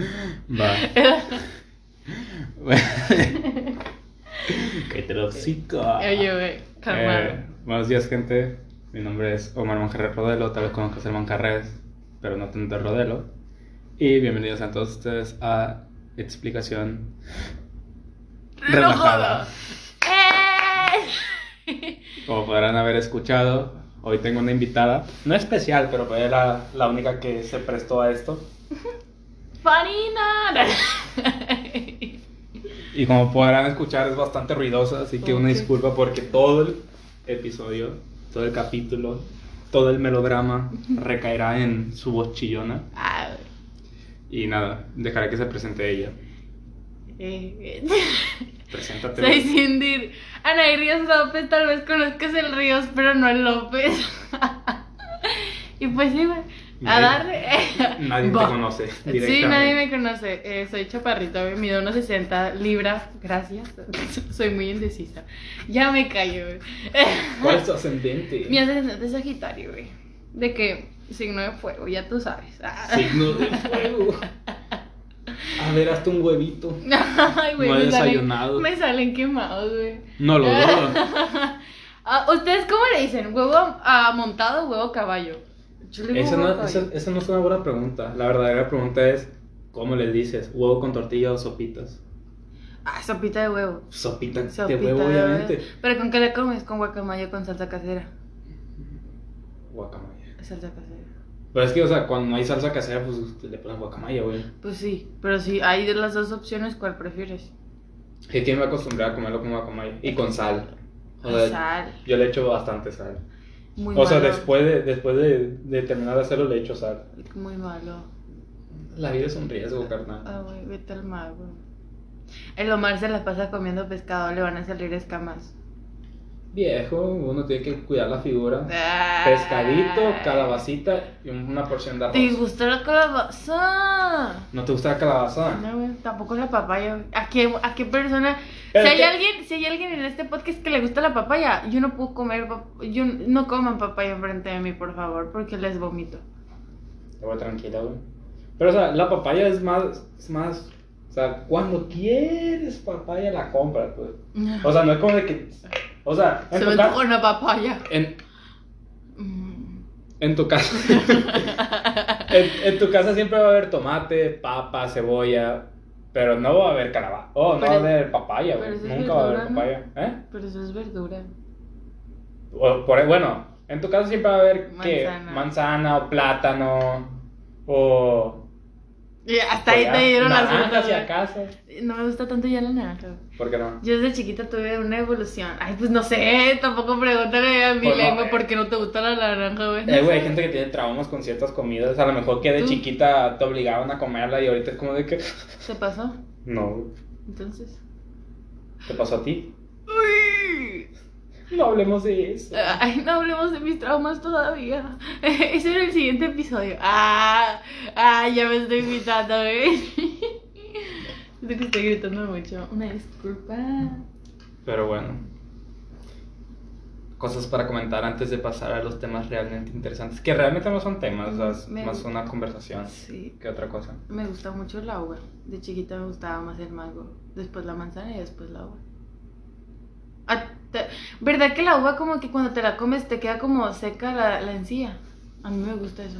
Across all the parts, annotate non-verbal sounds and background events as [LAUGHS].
Va. [LAUGHS] Qué tóxico. Oye, güey. Eh, buenos días, gente. Mi nombre es Omar Manjarres Rodelo. Tal vez conozcas el Manjarres, pero no tanto el Rodelo. Y bienvenidos a todos ustedes a Explicación Relajada. ¡Eh! Como podrán haber escuchado, hoy tengo una invitada. No especial, pero fue la, la única que se prestó a esto. ¡Farina! Y como podrán escuchar, es bastante ruidosa, así que una disculpa porque todo el episodio, todo el capítulo, todo el melodrama recaerá en su voz chillona. Ah, Y nada, dejaré que se presente ella. eh, Preséntate. Soy Cindy. Anaí Ríos López, tal vez conozcas el Ríos, pero no el López. [LAUGHS] y pues sí, güey. A darle. [LAUGHS] Nadie te conoce. Sí, nadie me conoce. Eh, soy chaparrita, güey. Mido unos 60 libras. Gracias. [LAUGHS] soy muy indecisa. Ya me callo, güey. [LAUGHS] ¿Cuál es tu ascendente? Mi ascendente es Sagitario, güey. De que signo de fuego, ya tú sabes. Ah. Signo de fuego. A ver, hazte un huevito. Ay, güey, No he me salen, desayunado. me salen quemados, güey. No lo dudo. Ah, ¿Ustedes cómo le dicen? ¿Huevo ah, montado o huevo caballo? Esa no, esa, esa no es una buena pregunta. La verdadera pregunta es: ¿cómo les dices? ¿Huevo con tortilla o sopitas? Ah, sopita de huevo. Sopita, Sopita de huevo, obviamente. ¿Pero con qué le comes? Con guacamayo o con salsa casera. Guacamaya. Salsa casera. Pero es que, o sea, cuando no hay salsa casera, pues le pones guacamaya, güey. Pues sí, pero sí, hay de las dos opciones, ¿cuál prefieres? Es que me acostumbré a comerlo con guacamaya y con sal. O sea, Sal. yo le echo bastante sal. Muy o sea, después, de, después de, de terminar de hacerlo, le echo sal. Muy malo. La vida es un riesgo, carnal. Ah, güey, vete al mar, güey. El Omar se la pasa comiendo pescado, le van a salir escamas. Viejo, uno tiene que cuidar la figura. Ah. Pescadito, calabacita y una porción de arroz. ¿Te gusta la calabaza? ¿No te gusta la calabaza? No, güey, tampoco la papaya. ¿A qué, a qué persona? Si hay que- alguien, si hay alguien en este podcast que le gusta la papaya, yo no puedo comer, yo no coman papaya enfrente de mí, por favor, porque les vomito. Voy tranquila, güey. Pero, o sea, la papaya es más, es más, o sea, cuando quieres papaya la compras, pues. O sea, no es como de que, o sea, en Se tu antojó una papaya. en, Mm. en tu casa, [LAUGHS] en, en tu casa siempre va a haber tomate, papa, cebolla, pero no va a haber calabaza, oh, no Pero- va a haber papaya, güey, nunca va a haber papaya, ¿eh? Pero eso es verdura. O- por, bueno, en tu casa siempre va a haber, ¿qué? Manzana. Manzana o plátano, o... Y hasta ahí o te dieron las frutas. si acaso. No me gusta tanto ya la naranja. ¿Por qué no? Yo desde chiquita tuve una evolución. Ay, pues no sé, tampoco pregúntale a mi Pues lengua por qué no te gusta la naranja, güey. No Eh, güey, hay gente que tiene traumas con ciertas comidas. A lo mejor que de ¿Tú? chiquita te obligaban a comerla y ahorita es como de que. ¿Te pasó? No. Entonces. ¿te pasó a ti? Uy. No hablemos de eso. Ay, no hablemos de mis traumas todavía. [LAUGHS] Ese era el siguiente episodio. Ah, ah, ya me estoy invitando, güey. [LAUGHS] Siento que estoy gritando mucho. Una disculpa. Pero bueno. Cosas para comentar antes de pasar a los temas realmente interesantes. Que realmente no son temas, o sea, es Me- más una conversación Sí, que otra cosa. me gusta mucho la uva. De chiquita me gustaba más el mango. Después la manzana y después la uva. Ah, te- ¿Verdad que la uva como que cuando te la comes te queda como seca la, la encía? A mí me gusta eso.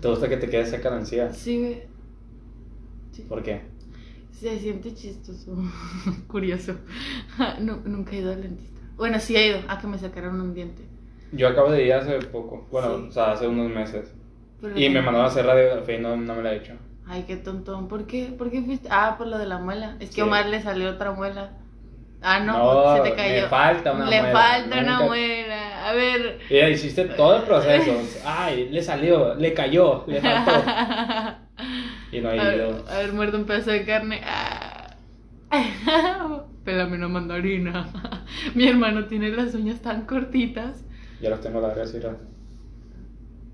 ¿Te gusta que te quede seca la encía? Sí, güey. Sí. ¿Por qué? Se siente chistoso. [LAUGHS] Curioso. [LAUGHS] Nu- nunca he ido al dentista. Bueno, sí he ido a que me sacaron un diente. Yo acabo de ir hace poco. Bueno, Sí. o sea, hace unos meses. Pero Y me no- mandaron a hacer radiografía y no, no me la he hecho. Ay, qué tontón. ¿Por qué? ¿Por qué fuiste? Ah, por lo de la muela. Es que a Omar le salió otra muela. Ah, no, No, se te cayó. le falta una Le muela. falta una Nunca- muela. A ver. Ya hiciste todo el proceso. Ay, le salió, le cayó, le faltó. [LAUGHS] Y no a, ha ver, ido. a ver, muerto un pedazo de carne. Ah. [LAUGHS] Pélame una mandarina. [LAUGHS] Mi hermano tiene las uñas tan cortitas. Ya los tengo largas, mira.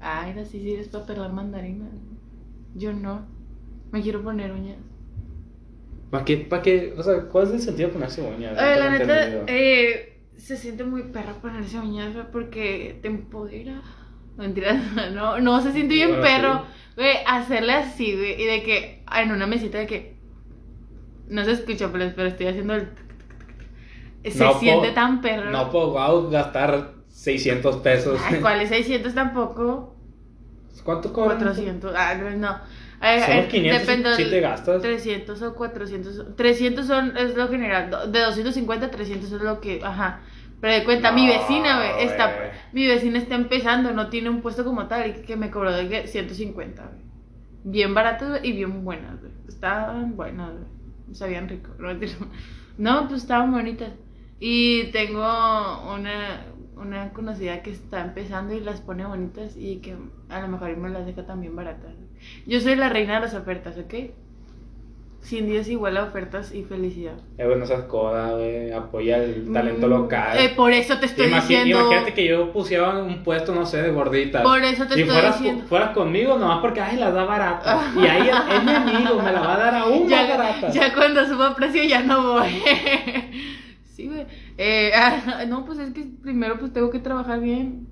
Ay, ahora sí sirves para pelar mandarina. Yo no. Me quiero poner uñas. ¿Para qué? ¿Para qué? O sea, ¿cuál es el sentido de ponerse uñas? Ay, Nunca la neta, eh, se siente muy perra ponerse uñas güey, porque te empodera. Mentira, [LAUGHS] no, no se siente bien Bueno, perro, güey, hacerle así, güey, y de que, en una mesita de que, no se escucha, pero, pero estoy haciendo el... Se No siente puedo- tan perro. No puedo wow, gastar 600 pesos. Ay, ¿cuáles 600 [LAUGHS] tampoco? ¿Cuánto cobran? 400, ah, no. Eh, Son los eh, 500 depende si te gastas. 300 o 400. 300 son, es lo general. De 250 a 300 es lo que. Ajá. Pero de cuenta, mi vecina, güey, está. Mi vecina está empezando, no tiene un puesto como tal. Y que me cobró de que 150, güey. Bien baratas y bien buenas, güey. Estaban buenas, güey. Sabían rico. No, pues estaban bonitas. Y tengo una, una conocida que está empezando y las pone bonitas y que a lo mejor me las deja también baratas. Yo soy la reina de las ofertas, ¿ok? Sin Dios igual a ofertas y felicidad. Eh, güey, no seas coda, güey. Apoya el talento Mm, local. eh, por eso te estoy Imagi- diciendo. Imagínate que yo pusiera un puesto, no sé, de gorditas. Por eso te si estoy fueras, diciendo. fueras conmigo, nomás porque, ay, las da baratas. [LAUGHS] Y ahí es, es mi amigo, me la va a dar aún más ya, barata. ya cuando suba precio ya no voy. [LAUGHS] sí, güey. Eh, [LAUGHS] ah, no, pues es que primero pues tengo que trabajar bien.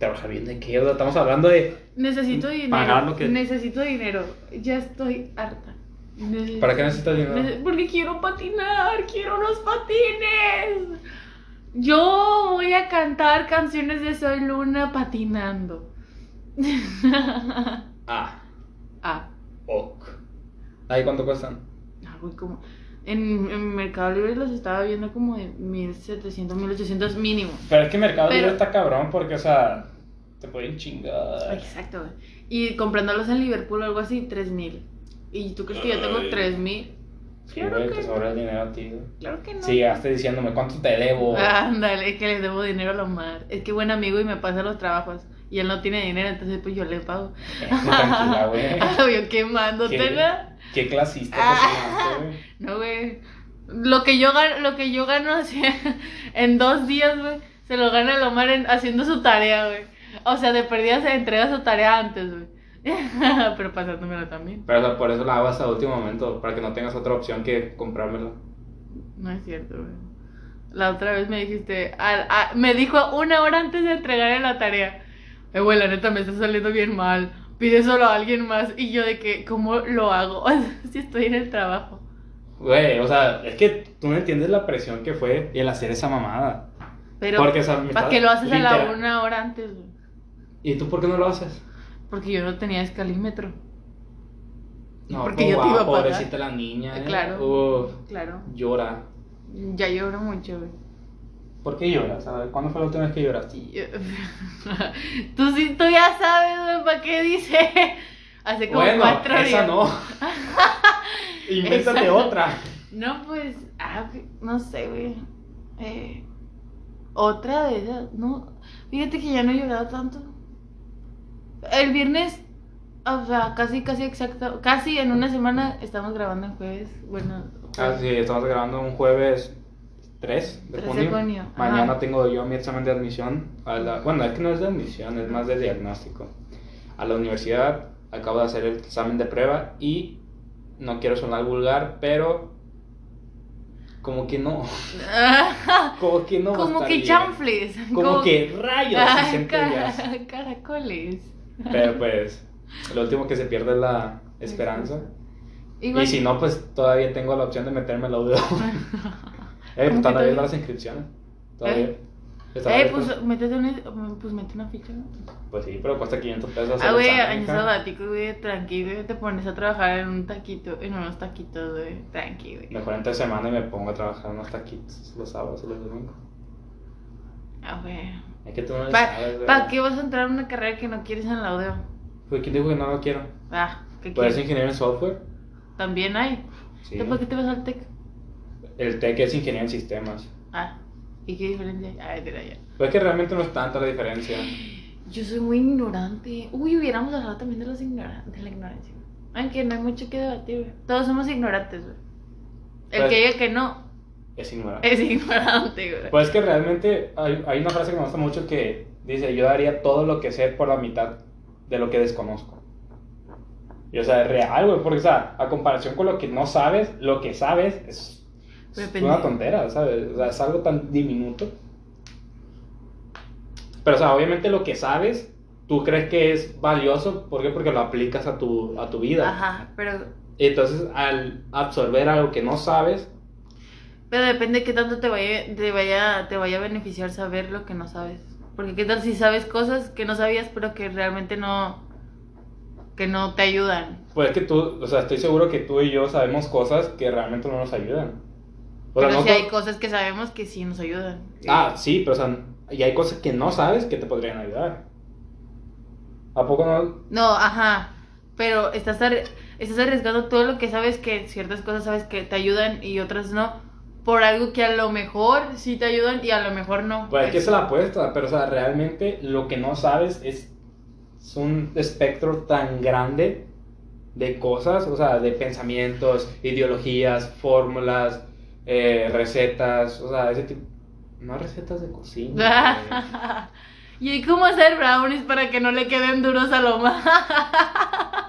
Trabajar bien de qué, o sea, estamos hablando de. Necesito dinero. Pagar lo que- Necesito dinero. Ya estoy harta. Necesito- ¿Para qué necesitas dinero? Nece- Porque quiero patinar, quiero unos patines. Yo voy a cantar canciones de Soy Luna patinando. Ah, ah, ok. ¿Ahí cuánto cuestan? ah, güey, como. En, en Mercado Libre los estaba viendo como de 1700, 1800 mínimo. Pero es que Mercado Pero- Libre está cabrón porque, o sea, te pueden chingar. Exacto, güey. Y comprándolos en Liverpool o algo así, 3000. ¿Y tú crees que yo tengo Ay. 3000? Sí, Claro güey, que te no. sobra el dinero a ti. Claro que no. Sí, llegaste diciéndome cuánto te debo. Ándale, que le debo dinero a Lomar. Es que buen amigo y me pasa los trabajos. Y él no tiene dinero, entonces pues yo le pago. [LAUGHS] Tranquila, güey. [LAUGHS] yo quemándotela. Qué clasista Ah. güey. No, güey. Lo que yo gano, lo que yo gano así, [LAUGHS] en dos días, güey, se lo gana Lomar en- haciendo su tarea, güey. O sea, de perdida se entrega su tarea antes, güey. [LAUGHS] Pero pasándomelo también. Pero o sea, por eso la hago hasta el último momento, para que no tengas otra opción que comprármelo. No es cierto, güey. La otra vez me dijiste, a- me dijo una hora antes de entregarle la tarea. Eh, güey, la neta me está saliendo bien mal. Pide solo a alguien más. Y yo de que, ¿cómo lo hago? [LAUGHS] si estoy en el trabajo. Güey, o sea, es que tú no entiendes la presión que fue el hacer esa mamada. Pero, Porque, o sea, me ¿para qué lo haces a la una hora antes, güey? ¿Y tú por qué no lo haces? Porque yo no tenía escalímetro. No, porque pues, yo te iba a pagar. pobrecita la niña. ¿eh? Claro. Uf, Claro. llora. Ya lloro mucho, güey. ¿Por qué lloras? A ver, ¿cuándo fue la última vez que lloraste? [LAUGHS] Tú sí, tú ya sabes, ¿para qué dice? [LAUGHS] Hace como Bueno, cuatro esa días. no. [LAUGHS] Invéntate Esa- otra. No, pues, ah, no sé, güey. Eh, otra de esas, no. Fíjate que ya no he llorado tanto. El viernes, o sea, casi, casi exacto, casi en una semana estamos grabando el jueves. Bueno, Ah, sí, estamos grabando un jueves 3 de 3 de junio. ajá. Mañana tengo yo mi examen de admisión. A la... Bueno, es que no es de admisión, es más de diagnóstico. A la universidad acabo de hacer el examen de prueba y no quiero sonar vulgar, pero como que no. [LAUGHS] Como que no. como que chanfles. Como que rayos [LAUGHS] Ah, cara- caracoles. Pero [LAUGHS] pues, lo último que se pierde es la esperanza. Igual- Y si no, pues todavía tengo la opción de meterme la UDO. Eh, ¿Cómo pues están abiertas las inscripciones. Todavía. ¿Eh? Eh, abiertas. pues métete una, pues mete una ficha, ¿no? Pues sí, pero cuesta 500 pesos. hacer Ah, güey, año sabático, güey, tranqui, güey, te pones a trabajar en un taquito, en unos taquitos, güey, tranqui, güey. Mejor entre semana y me pongo a trabajar unos taquitos los sábados y los domingos. Ah, güey. Es que tú no ¿Para pa qué vas a entrar en una carrera que no quieres en la UDEO? Pues, ¿quién dijo que no lo quiero? Ah, ¿qué Pues es quieres? ingeniero en software. También hay. Sí. ¿Tú ¿Para qué te vas al TEC? El TEC es ingeniero en sistemas. Ah, ¿y qué diferencia hay? Ay, mira ya. Pues es que realmente no es tanta la diferencia. Yo soy muy ignorante. Uy, hubiéramos hablado también de, los ignora- de la ignorancia. Aunque no hay mucho que debatir, güey. Todos somos ignorantes, güey. El Pues- que diga que no Es ignorante. es ignorante, güey. Pues es que realmente hay, hay una frase que me gusta mucho que dice, yo daría todo lo que sé por la mitad de lo que desconozco. Y o sea, es real, güey, porque o sea, a comparación con lo que no sabes, lo que sabes es, es Depende. una tontera, ¿sabes? O sea, es algo tan diminuto. Pero, o sea, obviamente lo que sabes, tú crees que es valioso, ¿por qué? Porque lo aplicas a tu, a tu vida. Ajá, pero, Entonces, al absorber algo que no sabes, pero depende de qué tanto te vaya, te vaya, te vaya a beneficiar saber lo que no sabes. Porque qué tal si sabes cosas que no sabías, pero que realmente no, que no te ayudan. pues es que tú, o sea, estoy seguro que tú y yo sabemos cosas que realmente no nos ayudan. O sea, pero no si hay cosas que sabemos que sí nos ayudan. Ah, sí, pero o sea, y hay cosas que no sabes que te podrían ayudar. ¿A poco no? No, ajá. Pero estás, arri- estás arriesgando todo lo que sabes que ciertas cosas sabes que te ayudan y otras no. Por algo que a lo mejor sí te ayudan y a lo mejor no. Pues es que es la apuesta, pero o sea, realmente lo que no sabes es, es un espectro tan grande de cosas, o sea, de pensamientos, ideologías, fórmulas, eh, recetas, o sea, ese tipo... No recetas de cocina. [LAUGHS] y cómo hacer brownies para que no le queden duros a Loma. [LAUGHS]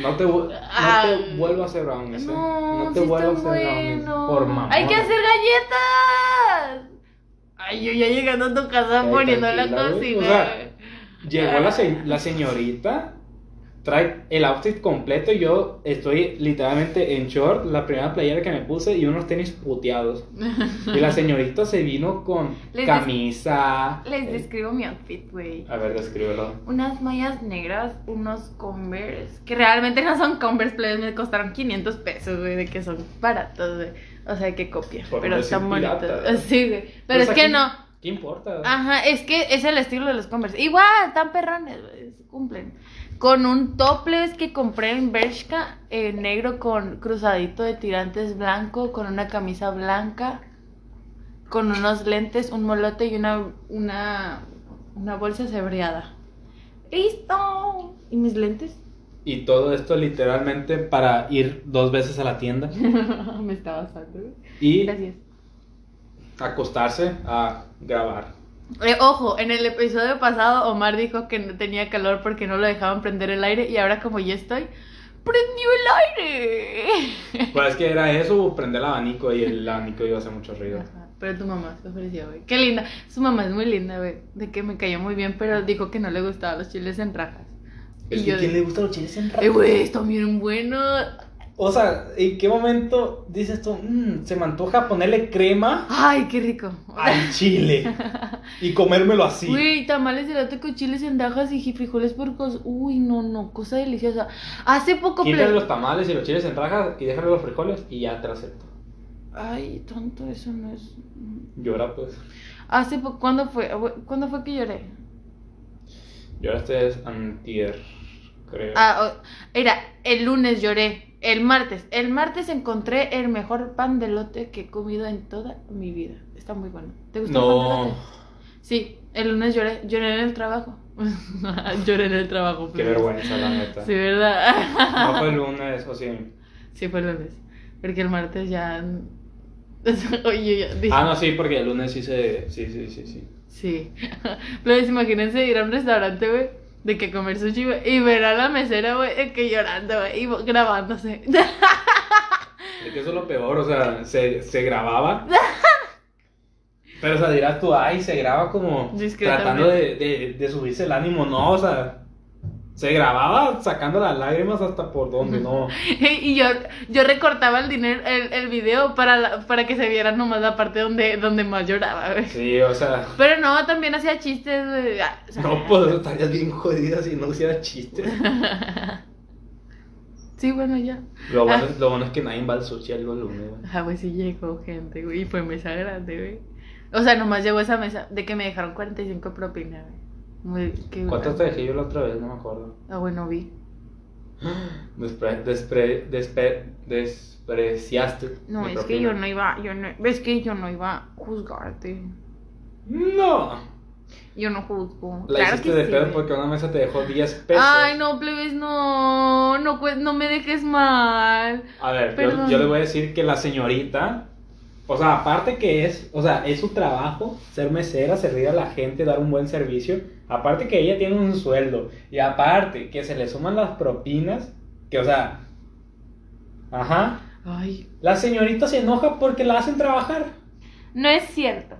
No te, no te vuelvo a hacer brownies, ¿eh? no, No te sí vuelvo a hacer brownies. Por mamá. Hay que hacer galletas. Ay, yo ya llegando a tu casa Ay, poniendo la cocina. O sea, Llegó la, se- la [LAUGHS] señorita, trae el outfit completo y yo estoy literalmente en short, la primera playera que me puse y unos tenis puteados. [LAUGHS] Y la señorita se vino con Les des- camisa. Les eh, describo mi outfit, güey. A ver, descríbelo. Unas mallas negras, unos Converse, que realmente no son Converse, plebes, me costaron 500 pesos, güey, de que son baratos, güey. O sea, que copia, Por pero están bonitos. [LAUGHS] Sí, güey. Pero Pues es que aquí- no. ¿Qué importa? Ajá, es que es el estilo de los Converse. Igual, tan perrones, cumplen. Con un topless que compré en Bershka, eh, negro con cruzadito de tirantes blanco, con una camisa blanca, con unos lentes, un molote y una, una, una bolsa cebreada. ¡Listo! ¿Y mis lentes? Y todo esto literalmente para ir dos veces a la tienda [LAUGHS] Me está güey. y Gracias. acostarse a grabar. Eh, ojo, en el episodio pasado Omar dijo que no tenía calor porque no lo dejaban prender el aire y ahora como ya estoy, prendió el aire. [LAUGHS] Pues es que era eso, prender el abanico y el abanico iba a hacer mucho ruido. Ajá, Pero tu mamá se ofreció, güey. Qué linda. Su mamá es muy linda, güey. De que me cayó muy bien, pero dijo que no le gustaban los chiles en rajas. Es Y que yo ¿quién de- le gusta los chiles en Eh, güey, están bien buenos. O sea, ¿en qué momento dices tú, "Mm, se me antoja ponerle crema Ay, qué rico. al [LAUGHS] chile y comérmelo así? Güey, tamales de lote con chiles en rajas y frijoles puercos. Uy, no, no, cosa deliciosa. Hace poco... Quítale ple- los tamales y los chiles en rajas y déjale los frijoles y ya te lo acepto. Ay, tonto, eso no es... Llora pues. Hace poco... ¿Cuándo fue? ¿Cuándo fue que lloré? Llora este es antier, creo. Ah, o- era, el lunes lloré. El martes. El martes encontré el mejor pan de lote que he comido en toda mi vida. Está muy bueno. ¿Te gusta el pan de no, lote? Sí, el lunes lloré. Lloré en el trabajo. [LAUGHS] lloré en el trabajo. qué please. vergüenza la neta. Sí, ¿verdad? No fue el [LAUGHS] lunes, o sí. sí, fue el lunes. Porque el martes ya... [LAUGHS] Oye, ya dije... Ah, no, sí, porque el lunes sí se. Sí, sí, sí, sí. Sí. Pero imagínense ir a un restaurante, güey, de que comer sushi, y ver a la mesera, güey, de que llorando, güey, y grabándose. [LAUGHS] Es que eso es lo peor, o sea, se, se grababa. Pero, o sea, dirás tú, ay, se graba como tratando de, de, de subirse el ánimo, no, o sea, se grababa sacando las lágrimas hasta por donde, no. [LAUGHS] y yo, yo recortaba el dinero, el, el video para, la- para que se viera nomás la parte donde, donde más lloraba, güey. Sí, o sea, Pero no, también hacía chistes, güey. ah, o sea, no, pues [LAUGHS] estarías bien jodida si no hiciera chistes. [LAUGHS] Sí, bueno, ya. Lo bueno, es- lo bueno es que nadie va al sushi el lunes, güey. Ah, güey, sí llegó gente, güey, y fue mesa grande, güey. O sea, nomás llegó esa mesa de que me dejaron 45 propina, güey. Muy, qué ¿Cuántos te dejé yo la otra vez? No me acuerdo. Ah, bueno, vi. [GASPS] Despre, despre, despre- despreciaste. No, es que yo no iba, yo no, es que yo no iba a juzgarte. No. Yo no juzgo. La claro hiciste que de sí, pedo porque una mesa te dejó 10 pesos. Ay, no, plebes, no, no, no me dejes mal. A ver, yo, yo le voy a decir que la señorita, o sea, aparte que es, o sea, es su trabajo ser mesera, servir a la gente, dar un buen servicio, aparte que ella tiene un sueldo, y aparte que se le suman las propinas, que, o sea, ajá, Ay, la señorita se enoja porque la hacen trabajar no es cierto.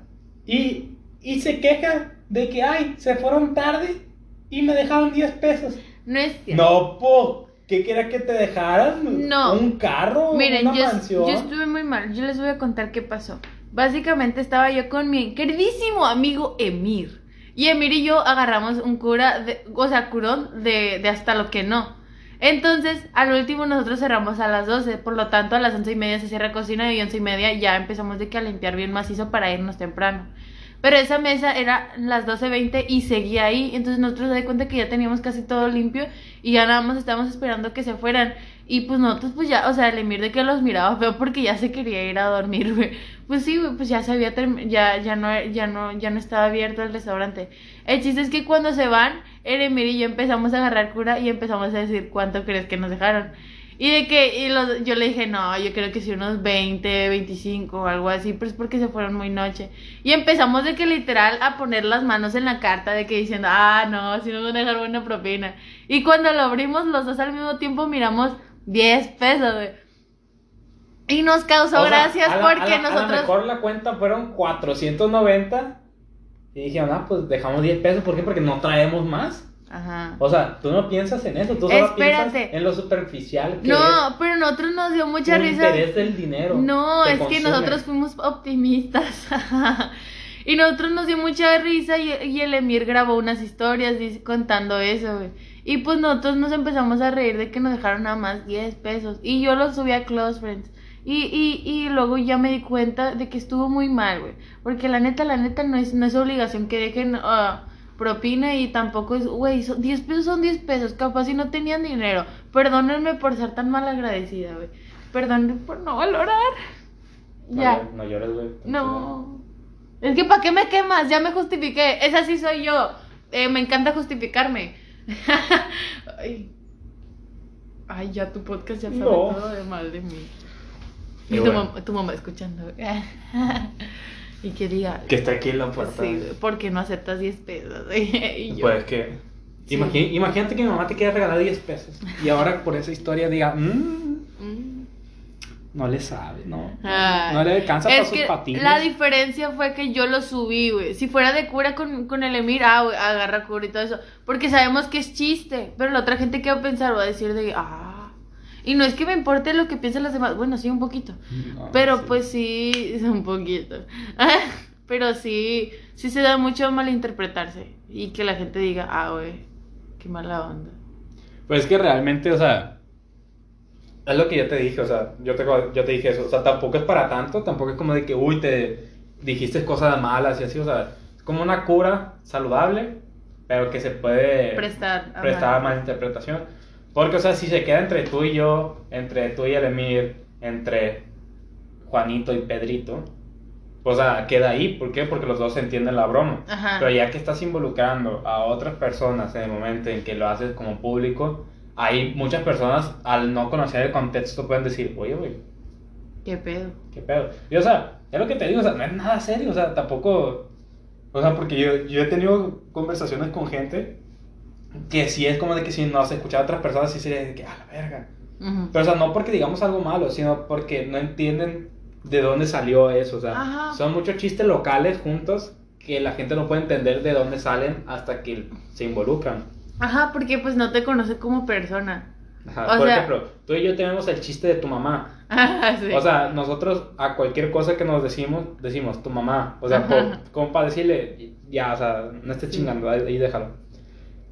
y, y se queja de que, ay, se fueron tarde y me dejaron 10 pesos. No es cierto. No, po, ¿qué quería que te dejaran? No. ¿Un carro? Miren, ¿Una yo, mansión? yo estuve muy mal. Yo les voy a contar qué pasó. Básicamente estaba yo con mi queridísimo amigo Emir. Y Emir y yo agarramos un cura, de, o sea, curón de, hasta lo que no. Entonces, al último nosotros cerramos a las 12, por lo tanto a las once y media se cierra cocina y once y media ya empezamos de que a limpiar bien macizo para irnos temprano. Pero esa mesa era las 12.20 y seguía ahí, entonces nosotros nos de cuenta que ya teníamos casi todo limpio y ya nada más estábamos esperando que se fueran. Y pues nosotros pues ya, o sea, el Emir de que los miraba feo porque ya se quería ir a dormir, [LAUGHS] güey. Pues sí, güey, pues ya se había ya, ya no, ya no, ya no estaba abierto el restaurante. El chiste es que cuando se van, el Emir y yo empezamos a agarrar cura y empezamos a decir cuánto crees que nos dejaron. Y de que, y los- yo le dije, no, yo creo que sí unos 20, 25 o algo así, pero es porque se fueron muy noche. Y empezamos de que literal a poner las manos en la carta de que diciendo, ah, no, si nos van a dejar buena propina. Y cuando lo abrimos los dos al mismo tiempo miramos 10 pesos, güey. Y nos causó O sea, gracias la- porque a la- A lo nosotros... mejor la cuenta fueron 490 y dijeron, ah, pues dejamos 10 pesos. ¿Por qué? Porque no traemos más. Ajá. O sea, tú no piensas en eso, tú solo Espérate. piensas en lo superficial que No, pero a nosotros nos dio es mucha tu risa. interés del dinero. No, te es que consume. nosotros fuimos optimistas. [LAUGHS] y nosotros nos dio mucha risa y, y el Emir grabó unas historias contando eso, güey. Y pues nosotros nos empezamos a reír de que nos dejaron nada más 10 pesos. Y yo lo subí a Close Friends. Y, y, y luego ya me di cuenta de que estuvo muy mal, güey. Porque la neta, la neta no es, no es obligación que dejen ah, propina y tampoco es, güey, son 10 pesos son 10 pesos. Capaz si no tenían dinero. Perdónenme por ser tan mal agradecida, güey. Perdónenme por no valorar. No, Ya. No llores, güey. No. Es que ¿para qué me quemas? Ya me justifiqué. Esa sí soy yo. Eh, me encanta justificarme. [LAUGHS] Ay. Ay, ya tu podcast ya sabe No. todo de mal de mí. Y Y tu, bueno. mamá, tu mamá escuchando. [LAUGHS] y que diga, Que está aquí en la puerta. sí, ¿por qué no aceptas 10 pesos? [LAUGHS] y yo, Pues que. Sí. imagínate que mi mamá te quiera regalar 10 pesos. Y ahora por esa historia diga, "Mm, mm. No le sabe, ¿no? Ay. No le alcanza para sus patines. la diferencia fue que yo lo subí, güey. Si fuera de cura con, con el Emir, ah, güey, agarra cura y todo eso. Porque sabemos que es chiste. Pero la otra gente que va a pensar va a decir de, ah. Y no es que me importe lo que piensen los demás. Bueno, sí, un poquito. No, Pero sí. pues sí, un poquito. [LAUGHS] Pero sí, sí se da mucho a malinterpretarse. Y que la gente diga, ah, güey, qué mala onda. Pues es que realmente, o sea. Es lo que yo te dije, o sea, yo te, yo te dije eso. O sea, tampoco es para tanto, tampoco es como de que, uy, te dijiste cosas malas y así, o sea, es como una cura saludable, pero que se puede Prestar. prestar a mal. malinterpretación. Porque, o sea, si se queda entre tú y yo, entre tú y el Emir, entre Juanito y Pedrito, o sea, queda ahí. ¿Por qué? Porque los dos entienden la broma. Ajá. Pero ya que estás involucrando a otras personas en el momento en que lo haces como público, hay muchas personas al no conocer el contexto pueden decir, oye, güey, Qué pedo. ¿qué pedo? Y o sea, es lo que te digo, o sea, no es nada serio, o sea, tampoco, o sea, porque yo, yo he tenido conversaciones con gente que sí es como de que si no se escuchaba a otras personas, sí sería de que, a la verga. Ujú. Pero, o sea, no porque digamos algo malo, sino porque no entienden de dónde salió eso, o sea, Ajá. son muchos chistes locales juntos que la gente no puede entender de dónde salen hasta que se involucran. Ajá, porque pues no te conoce como persona. Ajá, O Por sea- ejemplo, tú y yo tenemos el chiste de tu mamá. [LAUGHS] Ajá, sí. O sea, nosotros a cualquier cosa que nos decimos, decimos tu mamá. O sea, por- como para decirle, ya, o sea, no estés chingando, ahí, ahí déjalo.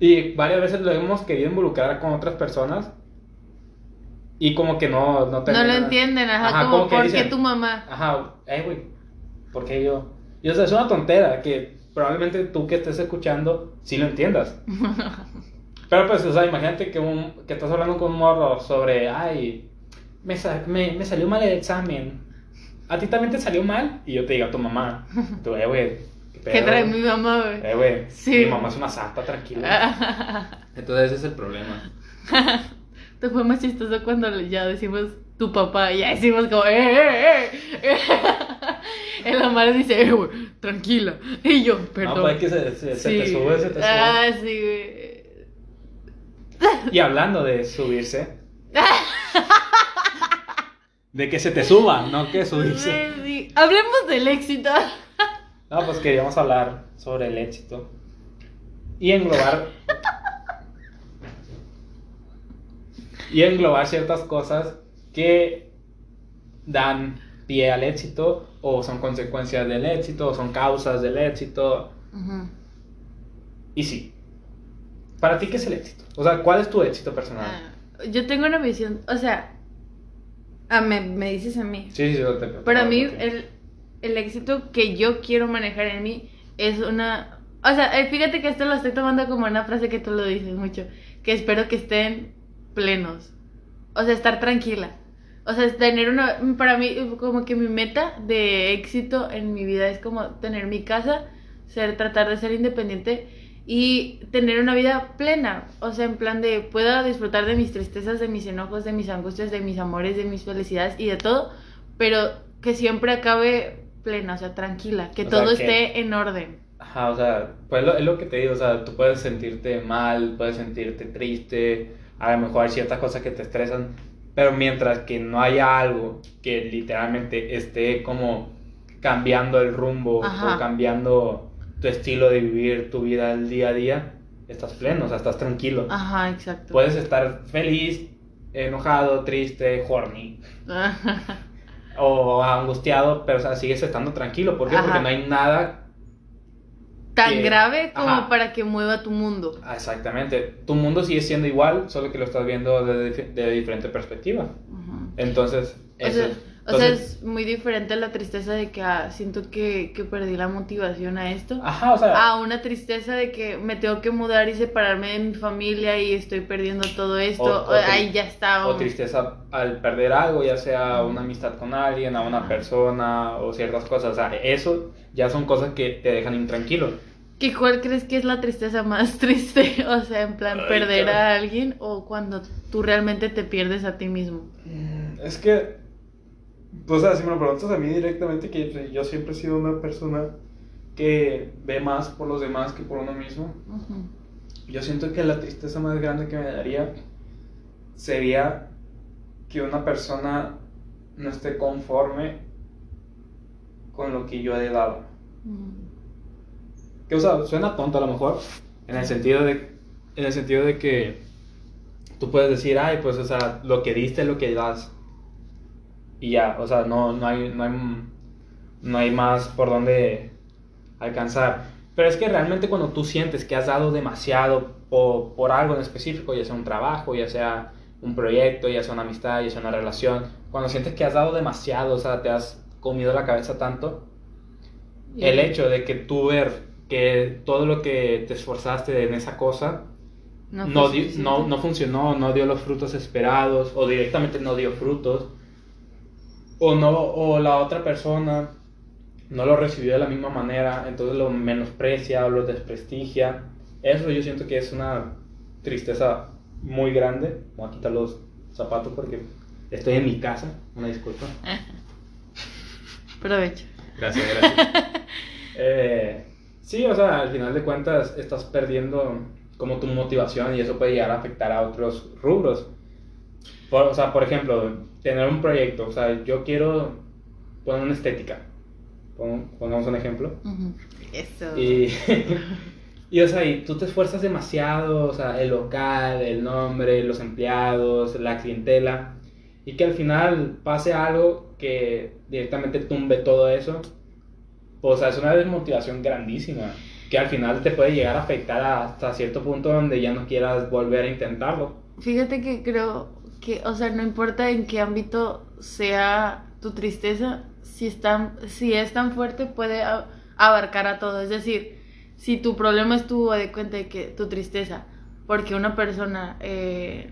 Y varias veces lo hemos querido involucrar con otras personas y como que no, no no lo entienden, ajá, Ajá, como, como que ¿por qué tu mamá? Ajá, eh, güey, ¿por qué yo? Y o sea, es una tontera que probablemente tú que estés escuchando sí lo entiendas. [LAUGHS] Pero pues, o sea, imagínate que, un, que estás hablando con un morro sobre, ay, me, sa- me, me salió mal el examen. ¿A ti también te salió mal? Y yo te digo a tu mamá, [LAUGHS] tú, eh, güey, ¿qué trae mi mamá, güey? Eh, güey, Sí. mi mamá es una santa, tranquila. [LAUGHS] Entonces ese es el problema. Te fue más chistoso cuando ya decimos tu papá, y ya decimos como, ¡eh, eh, eh! [LAUGHS] El Omar dice, eh, güey, tranquila. Y yo, perdón. No, pues es que se, se- se te sube, se te sube. Ah, sí, güey. Y hablando de subirse. [LAUGHS] de que se te suba, no que subirse. Sí, sí. Hablemos del éxito. [LAUGHS] No, pues queríamos hablar sobre el éxito y englobar y englobar ciertas cosas que dan pie al éxito o son consecuencias del éxito o son causas del éxito. Y sí. ¿Para ti qué es el éxito? O sea, ¿cuál es tu éxito personal? Ah, yo tengo una visión, o sea, ah, me, me dices a mí. Sí, sí, yo te Para mí, el, el éxito que yo quiero manejar en mí es una... O sea, eh, fíjate que esto lo estoy tomando como una frase que tú lo dices mucho, que espero que estén plenos. O sea, estar tranquila. O sea, es tener una... Para mí, como que mi meta de éxito en mi vida es como tener mi casa, ser, tratar de ser independiente y tener una vida plena. O sea, en plan de pueda disfrutar de mis tristezas, de mis enojos, de mis angustias, de mis amores, de mis felicidades y de todo, pero que siempre acabe plena, o sea, tranquila, que O sea, todo que- esté en orden. Ajá, o sea, pues lo- es lo que te digo, o sea, tú puedes sentirte mal, puedes sentirte triste, a lo mejor hay ciertas cosas que te estresan, pero mientras que no haya algo que literalmente esté como cambiando el rumbo Ajá. o cambiando tu estilo de vivir tu vida el día a día, estás pleno, o sea, estás tranquilo. Ajá, exacto. Puedes estar feliz, enojado, triste, horny [LAUGHS] o angustiado, pero o sea, sigues estando tranquilo. ¿Por qué? Porque no hay nada Tan que- grave como Ajá. para que mueva tu mundo. Ah, Exactamente. Tu mundo sigue siendo igual, solo que lo estás viendo desde de diferente perspectiva. Ajá. Entonces, O eso. Sea, o sea, Entonces- es muy diferente la tristeza de que ah, siento que, que perdí la motivación a esto. Ajá, o sea, A una tristeza de que me tengo que mudar y separarme de mi familia y estoy perdiendo todo esto. O- o Ahí ya está. o tristeza al perder algo, ya sea una amistad con alguien, a una persona o ciertas cosas. O sea, eso ya son cosas que te dejan intranquilo. ¿Que ¿Cuál crees que es la tristeza más [LAUGHS] triste? O sea, en plan, Ay, perder caray. a alguien o cuando tú realmente te pierdes a ti mismo. Mm, Es que, o sea, si me lo preguntas a mí directamente, que pues, yo siempre he sido una persona que ve más por los demás que por uno mismo. Yo siento que la tristeza más grande que me daría sería que una persona no esté conforme con lo que yo he dado. Que, o sea, suena tonto a lo mejor, en el sentido de, en el sentido de que tú puedes decir, ay, pues, o sea, lo que diste es lo que das. Y ya, o sea, no, no, hay, no, hay, no hay más por donde alcanzar. Pero es que realmente cuando tú sientes que has dado demasiado por, por algo en específico, ya sea un trabajo, ya sea un proyecto, ya sea una amistad, ya sea una relación, cuando sientes que has dado demasiado, o sea, te has comido la cabeza tanto, el hecho de que tú ver que todo lo que te esforzaste en esa cosa No, no, no funcionó, no dio los frutos esperados o directamente no dio frutos o no o la otra persona no lo recibió de la misma manera, entonces lo menosprecia o lo desprestigia. Eso yo siento que es una tristeza muy grande. Voy a quitar los zapatos porque estoy en mi casa, una disculpa. [LAUGHS] Provecho. Gracias, gracias. [LAUGHS] Eh, sí, o sea, al final de cuentas estás perdiendo como tu motivación y eso puede llegar a afectar a otros rubros. Por- o sea, por ejemplo, tener un proyecto, o sea, yo quiero poner una estética, Pon- pongamos un ejemplo. Ujú. Eso. Y, [LAUGHS] y, o sea, y tú te esfuerzas demasiado, o sea, el local, el nombre, los empleados, la clientela, y que al final pase algo que directamente tumbe todo eso, pues o sea, es una desmotivación grandísima, que al final te puede llegar a afectar hasta cierto punto donde ya no quieras volver a intentarlo. Fíjate que creo que, o sea, no importa en qué ámbito sea tu tristeza, si es tan, si es tan fuerte puede a- abarcar a todo. Es decir, si tu problema estuvo de cuenta de que tu tristeza, porque una persona, eh,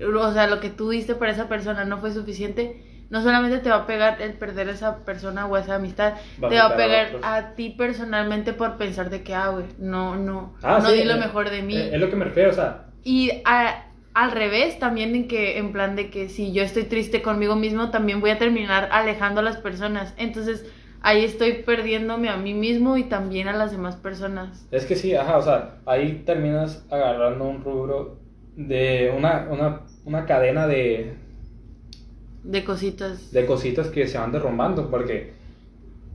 o sea, lo que tú diste para esa persona no fue suficiente, no solamente te va a pegar el perder a esa persona o esa amistad, Va a te va a a pegar otros. a, ti personalmente por pensar de que, ah, güey, no, no, Ah, no sí, di lo eh, mejor de mí. eh, Es lo que me refiero, o sea, Y a- al revés, también en que, en plan de que si yo estoy triste conmigo mismo, también voy a terminar alejando a las personas. Entonces, ahí estoy perdiéndome a mí mismo y también a las demás personas. Es que sí, ajá, o sea, ahí terminas agarrando un rubro de una, una, una cadena de, De cositas. de cositas que se van derrumbando, porque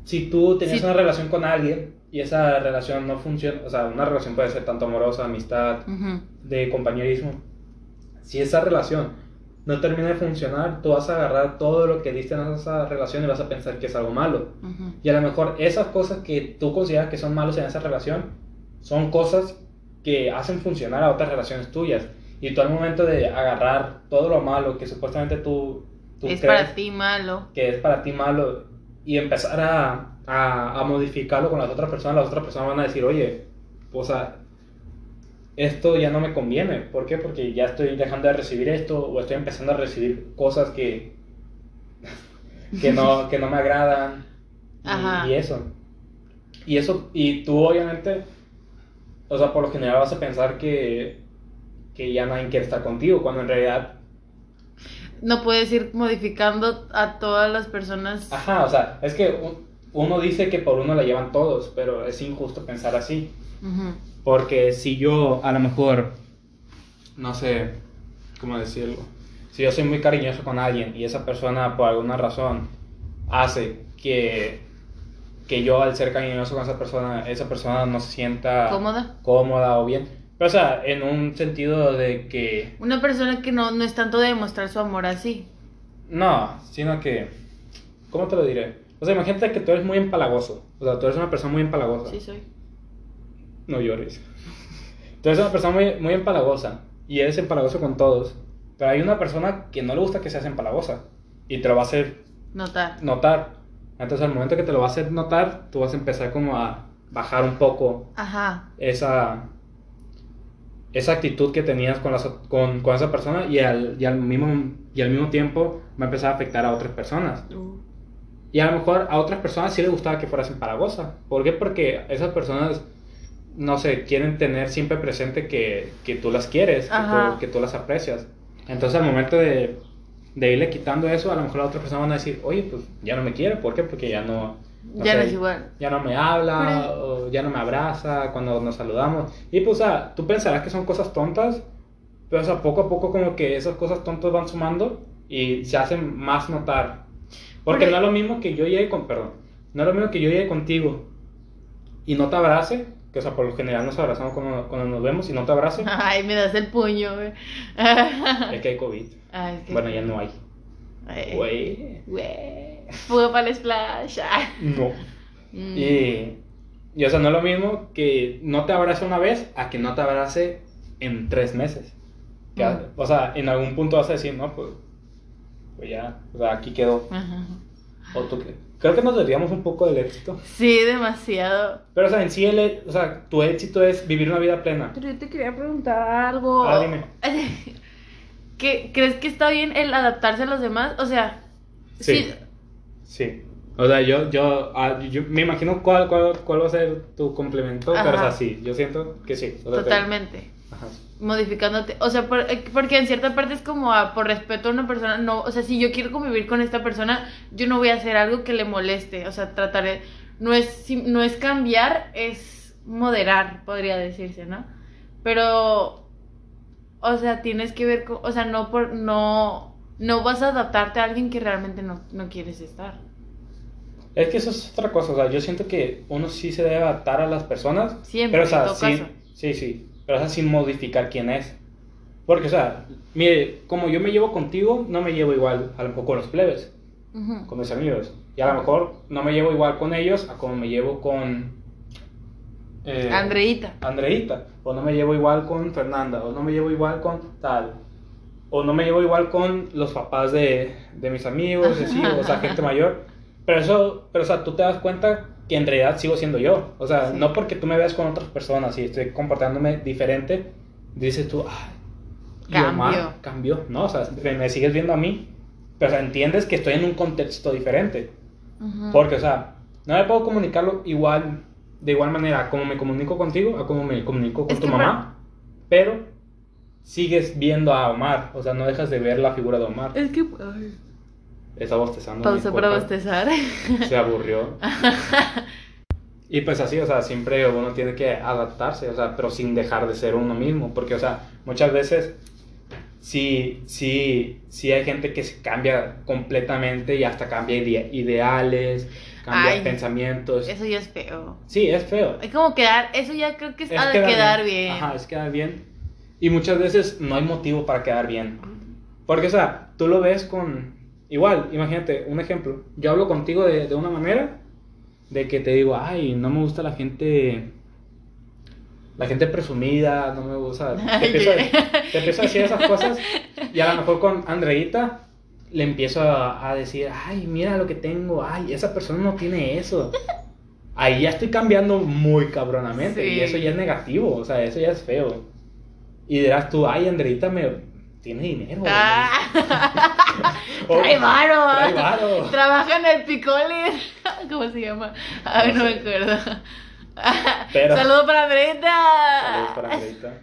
si tú tenías Sí. una relación con alguien y esa relación no funciona, o sea, una relación puede ser tanto amorosa, amistad, de compañerismo. Si esa relación no termina de funcionar, tú vas a agarrar todo lo que diste en esa relación y vas a pensar que es algo malo. Y a lo mejor esas cosas que tú consideras que son malos en esa relación son cosas que hacen funcionar a otras relaciones tuyas. Y tú al momento de agarrar todo lo malo que supuestamente tú, tú Es crees para ti malo. que es para ti malo y empezar a, a, a modificarlo con las otras personas, las otras personas van a decir, oye, o sea, esto ya no me conviene. ¿Por qué? Porque ya estoy dejando de recibir esto o estoy empezando a recibir cosas que, [LAUGHS] que, no, que no me agradan y- Ajá. y eso. Y eso, y tú obviamente, o sea, por lo general vas a pensar que, que ya nadie quiere estar contigo, cuando en realidad No puedes ir modificando a todas las personas. Ajá, o sea, es que uno dice que por uno la llevan todos, pero es injusto pensar así. Porque si yo a lo mejor, no sé, ¿cómo decirlo? Si yo soy muy cariñoso con alguien y esa persona por alguna razón hace que, que yo al ser cariñoso con esa persona, esa persona no se sienta ¿Cómoda? cómoda o bien. Pero o sea, en un sentido de que Una persona que no, no es tanto de demostrar su amor así. No, sino que. ¿Cómo te lo diré? O sea, imagínate que tú eres muy empalagoso. O sea, tú eres una persona muy empalagosa. Sí, soy. No llores. Tú eres una persona muy, muy empalagosa. Y eres empalagoso con todos. Pero hay una persona que no le gusta que seas empalagosa. Y te lo va a hacer Notar. notar. Entonces, al momento que te lo va a hacer notar, tú vas a empezar como a bajar un poco Ajá. esa. Esa actitud que tenías con, las, con, con esa persona y al, y, al mismo, y al mismo tiempo va a empezar a afectar a otras personas. Uh, Y a lo mejor a otras personas sí les gustaba que fueras empalagosa. ¿Por qué? Porque esas personas, no sé, quieren tener siempre presente que, que tú las quieres, que tú, que tú las aprecias. Entonces al momento de, de irle quitando eso, a lo mejor las otras personas van a decir, oye, pues ya no me quiere. ¿Por qué? Porque ya no... no ya no es igual. Ya no me habla, o ya no me abraza cuando nos saludamos. Y pues, o sea, tú pensarás que son cosas tontas, pero o sea, poco a poco como que esas cosas tontas van sumando y se hacen más notar. Porque no es lo mismo que yo llegue con, perdón, no es lo mismo que yo llegue contigo y no te abrace, que o sea, por lo general nos abrazamos cuando, cuando nos vemos y no te abrace, [LAUGHS] Ay, me das el puño, güey. [LAUGHS] es que hay COVID. Ay, es que- Bueno, ya no hay. Ay, Güey. Güey. Fuga para el splash. [LAUGHS] No. Mm. Y, y, o sea, no es lo mismo que no te abrace una vez a que no te abrace en tres meses. Que, Mm. O sea, en algún punto vas a decir, no, pues, pues ya, o sea, aquí quedó. Ajá. O tú qué. Creo que nos desviamos un poco del éxito. Sí, demasiado. Pero, o sea, en sí, el, o sea, tu éxito es vivir una vida plena. Pero yo te quería preguntar algo. Ah, dime. [LAUGHS] ¿Qué, ¿Crees que está bien el adaptarse a los demás? O sea, Sí. Sí. O sea, yo, yo, ah, yo me imagino cuál, cuál, cuál va a ser tu complemento, pero, o sea, sí, yo siento que sí. o sea, te- totalmente. Ajá. Modificándote. O sea, por- eh, porque en cierta parte es como a- por respeto a una persona. No, o sea, si yo quiero convivir con esta persona, yo no voy a hacer algo que le moleste. O sea, trataré. No es, si- no es cambiar, es moderar, podría decirse, ¿no? Pero. O sea, tienes que ver. con- o sea, no por. No. No vas a adaptarte a alguien que realmente no, no quieres estar. Es que eso es otra cosa, o sea, yo siento que uno sí se debe adaptar a las personas, Siempre, pero o sea, en todo sin, caso. sí, sí, pero o sea, sin modificar quién es. Porque, o sea, mire, como yo me llevo contigo, no me llevo igual a lo mejor con los plebes, Ujú. con mis amigos. Y a lo mejor no me llevo igual con ellos a como me llevo con... eh, Andreita. Andreita, o no me llevo igual con Fernanda, o no me llevo igual con tal, o no me llevo igual con los papás de, de mis amigos, así, o sea, gente mayor. Pero eso, pero o sea, tú te das cuenta que en realidad sigo siendo yo. O sea, Sí. no porque tú me veas con otras personas y estoy comportándome diferente, dices tú, ah, Cambio. Cambió. No, o sea, me sigues viendo a mí, pero o sea, entiendes que estoy en un contexto diferente. Porque, o sea, no me puedo comunicarlo igual, de igual manera como me comunico contigo, a como me comunico con Es tu mamá, pero sigues viendo a Omar, o sea, no dejas de ver la figura de Omar. Es que. ay. Está bostezando. Pausa para bostezar. Se aburrió. [LAUGHS] Y pues así, o sea, siempre uno tiene que adaptarse, o sea, pero sin dejar de ser uno mismo, porque, o sea, muchas veces sí, sí, sí hay gente que se cambia completamente y hasta cambia ide- ideales, cambia Ay, pensamientos. Eso ya es feo. Sí, es feo. Es como quedar, eso ya creo que es, Es de quedar bien. Ajá, es quedar bien. Y muchas veces no hay motivo para quedar bien. Porque, o sea, tú lo ves con... Igual, imagínate, un ejemplo. Yo hablo contigo de, de una manera de que te digo, ay, no me gusta la gente... La gente presumida, no me gusta... [LAUGHS] Te empiezo, te empiezo a decir esas cosas y a lo mejor con Andreita le empiezo a, a decir, ay, mira lo que tengo, ay, esa persona no tiene eso. Ahí ya estoy cambiando muy cabronamente Sí. y eso ya es negativo, o sea, eso ya es feo. Y dirás tú, ay, Andreita me tiene dinero. Ah. [LAUGHS] O- Trae varo. Trae varo. Trabaja en el Picolis. [LAUGHS] ¿Cómo se llama? Ay, No no, sé. me acuerdo. [LAUGHS] Pero- Saludos para Andreita. Saludos para Andreita.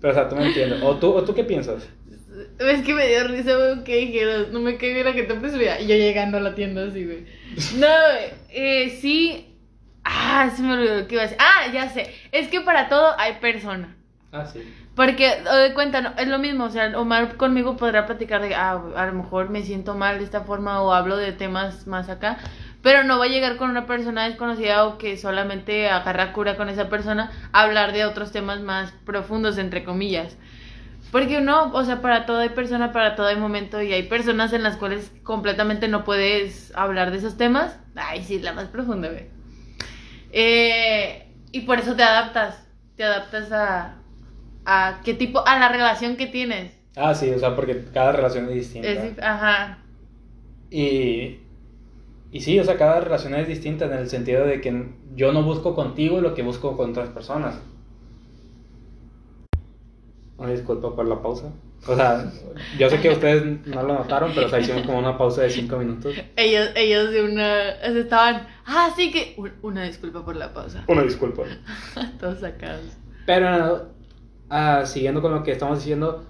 Pero, o sea, tú me entiendes. ¿O tú, ¿O tú qué piensas? Es que me dio risa, güey, que dijeron, no me cae bien la que te presumía. Y yo llegando a la tienda así, güey. No, eh, sí. Ah, se me olvidó qué iba a decir. Ah, ya sé. Es que para todo hay persona. Ah, sí. Porque, de cuenta, no, es lo mismo, o sea, Omar conmigo podrá platicar de, ah, a lo mejor me siento mal de esta forma o hablo de temas más acá, pero no va a llegar con una persona desconocida o que solamente agarra cura con esa persona a hablar de otros temas más profundos, entre comillas. Porque no, o sea, para todo hay persona, para todo hay momento y hay personas en las cuales completamente no puedes hablar de esos temas. Ay, sí, la más profunda, güey. Eh, y por eso te adaptas, te adaptas a, a qué tipo, a la relación que tienes. Ah, sí, o sea, porque cada relación es distinta. Es, ajá. Y, y sí, o sea, cada relación es distinta en el sentido de que yo no busco contigo lo que busco con otras personas. Una disculpa por la pausa. O sea, yo sé que ustedes no lo notaron, pero o sea, hicimos como una pausa de cinco minutos. Ellos, ellos de una, estaban, ah, sí que, un- una disculpa por la pausa. Una disculpa. [LAUGHS] Todos sacados. Pero, ah, siguiendo con lo que estamos diciendo,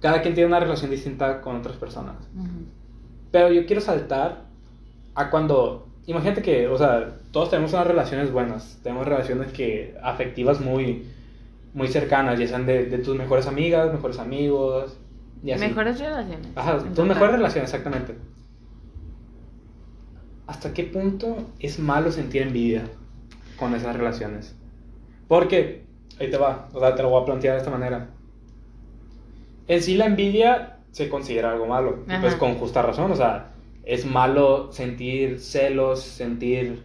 cada quien tiene una relación distinta con otras personas. Ujú. Pero yo quiero saltar a cuando, imagínate que, o sea, todos tenemos unas relaciones buenas, tenemos relaciones que afectivas muy, muy cercanas, ya sean de, de tus mejores amigas, mejores amigos, y así. Mejores relaciones. Ajá, tus mejores relaciones, exactamente. ¿Hasta qué punto es malo sentir envidia con esas relaciones? Porque, ahí te va, o sea, te lo voy a plantear de esta manera. En sí la envidia se considera algo malo, y pues con justa razón, o sea, es malo sentir celos, sentir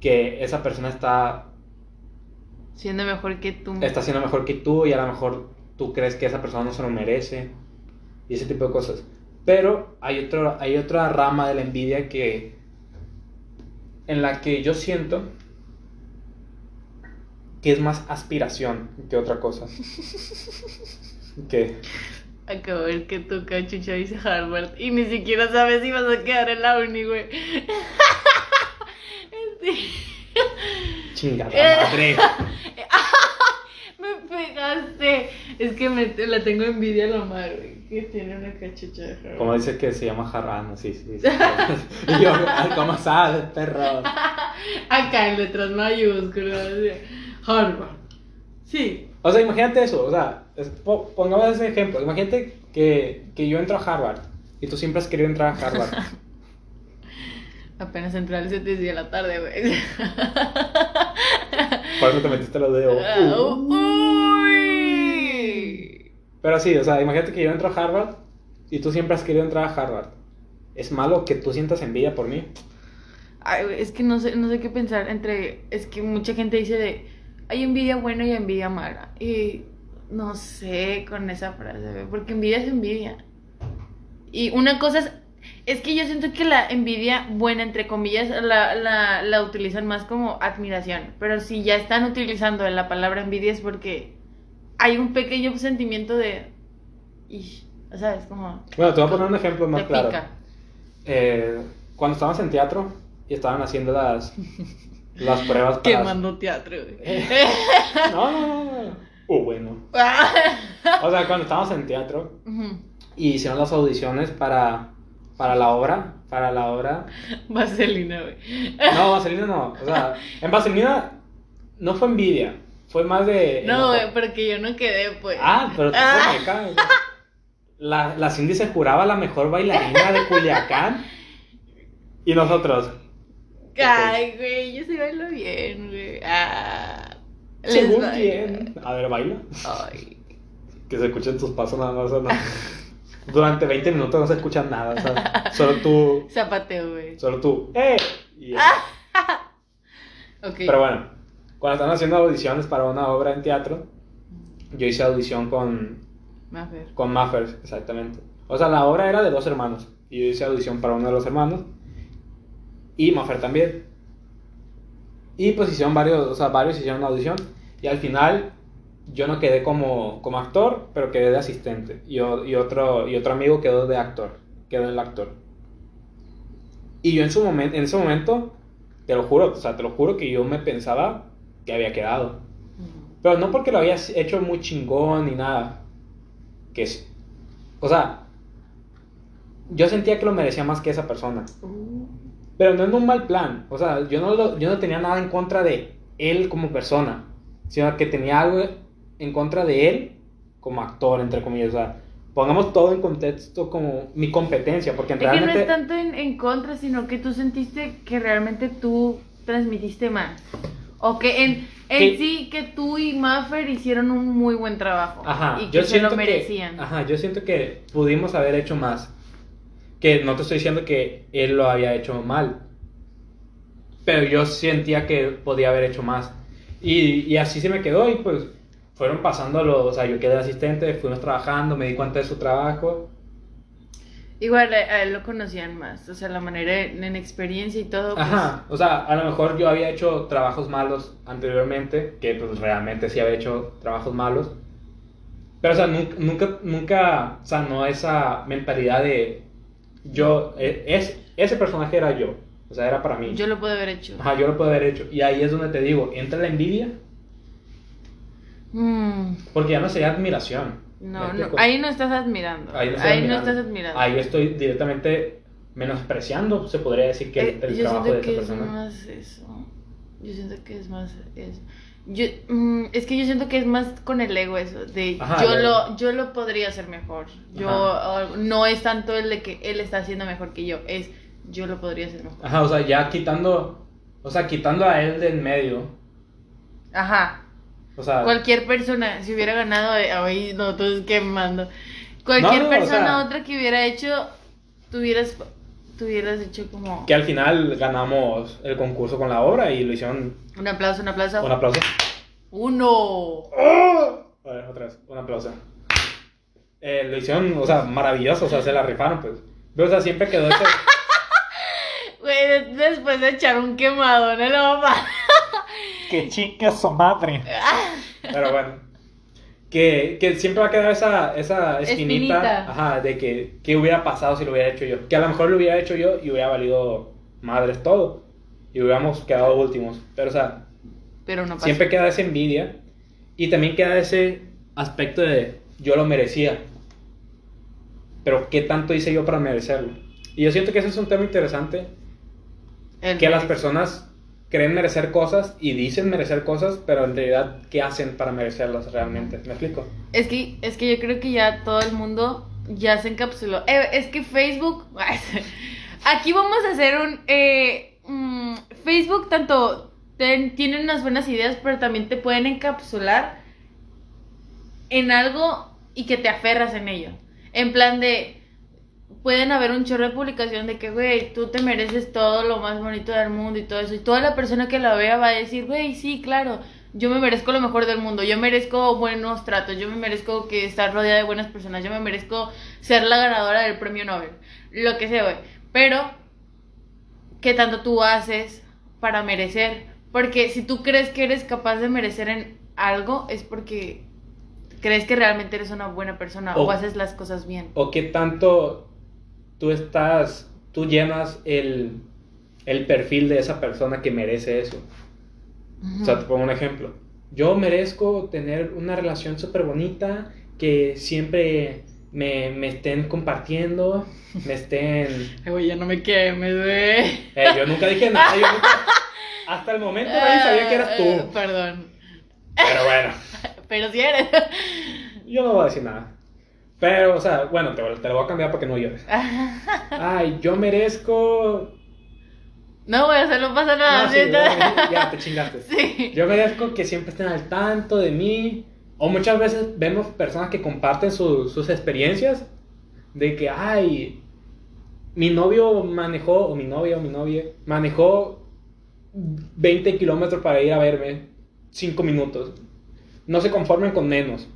que esa persona está, Siendo mejor que tú. está siendo mejor que tú y a lo mejor tú crees que esa persona no se lo merece y ese tipo de cosas. Pero hay, otro, hay otra rama de la envidia que en la que yo siento que es más aspiración que otra cosa. [LAUGHS] que Acabo de ver que tu cachucha dice Harvard y ni siquiera sabes si vas a quedar en la uni, güey. [LAUGHS] Chingada [LAUGHS] Eh. madre. Me pegaste. Es que me, la tengo envidia a la madre, güey, que tiene una cachucha de Harvard. Como dice que se llama jarrano, sí, sí. sí. y yo, ¿cómo sabes, perro? Acá en letras mayúsculas. Harvard. Sí. O sea, imagínate eso, o sea, es- pongamos ese ejemplo. Imagínate que, que yo entro a Harvard y tú siempre has querido entrar a Harvard. [LAUGHS] Apenas entré al 7 de la tarde, güey. [LAUGHS] Por eso te metiste los dedos. Ah, Uy. Pero sí, o sea, imagínate que yo entro a Harvard y tú siempre has querido entrar a Harvard. ¿Es malo que tú sientas envidia por mí? Ay, es que no sé, no sé qué pensar entre. Es que mucha gente dice de. Hay envidia buena y envidia mala. Y no sé con esa frase, porque envidia es envidia. Y una cosa es. Es que yo siento que la envidia buena, entre comillas, la, la, la utilizan más como admiración. Pero si ya están utilizando la palabra envidia es porque hay un pequeño sentimiento de. Ish, ¿Sabes? Como. Bueno, te voy a poner un ejemplo más claro. Eh, cuando estábamos en teatro y estaban haciendo las, [LAUGHS] las pruebas para... Quemando teatro, güey. [LAUGHS] No, no, no, no. Uh, bueno. [LAUGHS] O sea, cuando estábamos en teatro y hicieron las audiciones para, para la obra, para la obra... Vaselina, güey. No, Vaselina no. O sea, en Vaselina no fue envidia, fue más de... No, güey, porque yo no quedé, pues. Ah, pero tú Ah. acá, la, la Cindy se juraba la mejor bailarina de Culiacán. [LAUGHS] Y nosotros, Ay, güey, yo sí bailo bien, güey. Ah, según bailo. quién. A ver, baila. Ay. Que se escuchen tus pasos nada más. ¿no? Durante 20 minutos no se escucha nada. o sea, solo tú. [LAUGHS] Zapateo, güey. Solo tú. ¡Eh! Y ya. [LAUGHS] Ok. Pero bueno, cuando estaban haciendo audiciones para una obra en teatro, yo hice audición con, Maffer. con Maffers, exactamente. O sea, la obra era de dos hermanos. Y yo hice audición para uno de los hermanos. Y Maffer también. Y pues hicieron varios, o sea, varios hicieron la audición. Y al final yo no quedé como, como actor, pero quedé de asistente. Y, y otro, y otro amigo quedó de actor. Quedó el actor. Y yo en, su momento, en ese momento, te lo juro, o sea, te lo juro que yo me pensaba que había quedado. Pero no porque lo había hecho muy chingón ni nada. Que es. O sea, yo sentía que lo merecía más que esa persona. Pero no en un mal plan. O sea, yo no, lo- yo no tenía nada en contra de él como persona. Sino que tenía algo en contra de él como actor, entre comillas. O sea, pongamos todo en contexto como mi competencia. Porque Es que no realmente. es tanto en, en contra, sino que tú sentiste que realmente tú transmitiste más. O que en, en Que- sí, que tú y Maffer hicieron un muy buen trabajo. Ajá, y que yo se lo merecían. Que, ajá, yo siento que pudimos haber hecho más. Que no te estoy diciendo que él lo había hecho mal. Pero yo sentía que podía haber hecho más. Y, y así se me quedó y pues fueron pasando los... O sea, yo quedé asistente, fuimos trabajando, me di cuenta de su trabajo. Igual a, a él lo conocían más, o sea, la manera en, en experiencia y todo. pues, Ajá, o sea, a lo mejor yo había hecho trabajos malos anteriormente, que pues realmente sí había hecho trabajos malos. Pero, o sea, nunca, nunca, nunca sanó esa mentalidad de yo, eh, es, ese personaje era yo, o sea, era para mí. Yo lo pude haber hecho. Ajá, yo lo puedo haber hecho. Y ahí es donde te digo, entra la envidia, Mm, porque ya no sería admiración. ¿me no, no, ahí no estás admirando. Ahí no admirando. estás admirando. Ahí estoy directamente menospreciando, se podría decir, que Eh, el, el yo trabajo siento de que esa es persona. más eso. Yo siento que es más eso. Yo, mm, es que yo siento que es más con el ego eso, de Ajá, yo lo yo lo podría hacer mejor. Yo uh, no es tanto el de que él está haciendo mejor que yo, es yo lo podría hacer mejor. Ajá, o sea, ya quitando, o sea, quitando a él del medio, Ajá. o sea, Cualquier persona si hubiera ganado eh, ay, no, entonces quemando. Cualquier No, no, o persona sea- otra que hubiera hecho tuvieras tuvieras hecho como que al final ganamos el concurso con la obra y lo hicieron un aplauso, un aplauso. un aplauso. Uno. A ver, otra vez, un aplauso. Eh, lo hicieron, o sea, maravilloso, o sea, se la rifaron, pues. Pero, o sea, siempre quedó ese... [LAUGHS] Güey, después de echar un quemado en el mamá. Que chinga su madre. [LAUGHS] Pero bueno. Que, que siempre va a quedar esa, esa espinita, Espinita. Ajá, de que qué hubiera pasado si lo hubiera hecho yo. Que a lo mejor lo hubiera hecho yo y hubiera valido madres todo. Y hubiéramos quedado últimos. Pero, o sea, Pero no siempre queda esa envidia. Y también queda ese aspecto de yo lo merecía. Pero ¿qué tanto hice yo para merecerlo? Y yo siento que ese es un tema interesante. El Que las merece. personas creen merecer cosas y dicen merecer cosas, pero en realidad, ¿qué hacen para merecerlas realmente? ¿Me explico? Es que, es que yo creo que ya todo el mundo ya se encapsuló. Eh, es que Facebook. [LAUGHS] Aquí vamos a hacer un. eh, mm, Facebook, tanto. ten- tienen unas buenas ideas, pero también te pueden encapsular en algo y que te aferras en ello. En plan de. Pueden haber un chorro de publicación de que, güey, tú te mereces todo lo más bonito del mundo y todo eso. Y toda la persona que la vea va a decir, güey, sí, claro, yo me merezco lo mejor del mundo, yo merezco buenos tratos, yo me merezco que estar rodeada de buenas personas, yo me merezco ser la ganadora del premio Nobel, lo que sea, güey. Pero, ¿qué tanto tú haces para merecer? Porque si tú crees que eres capaz de merecer en algo, es porque crees que realmente eres una buena persona o, O- haces las cosas bien. ¿O qué tanto tú estás, tú llenas el, el perfil de esa persona que merece eso? O sea, te pongo un ejemplo. Yo merezco tener una relación súper bonita, que siempre me, me estén compartiendo, me estén... [LAUGHS] Ya no me quemes, güey. Eh, yo nunca dije nada, yo nunca... [LAUGHS] Hasta el momento nadie sabía que eras tú. Perdón. Pero bueno, [LAUGHS] Pero si eres. yo no voy a decir nada. Pero, o sea, bueno, te, te lo voy a cambiar para que no llores. [LAUGHS] Ay, yo merezco. No, güey, o sea, no pasa nada. No, sí, ya te chingaste. [LAUGHS] Sí. Yo merezco que siempre estén al tanto de mí. O muchas veces vemos personas que comparten su- sus experiencias de que, ay, mi novio manejó, o mi novia o mi novia, manejó 20 kilómetros para ir a verme, 5 minutos. No se conformen con menos.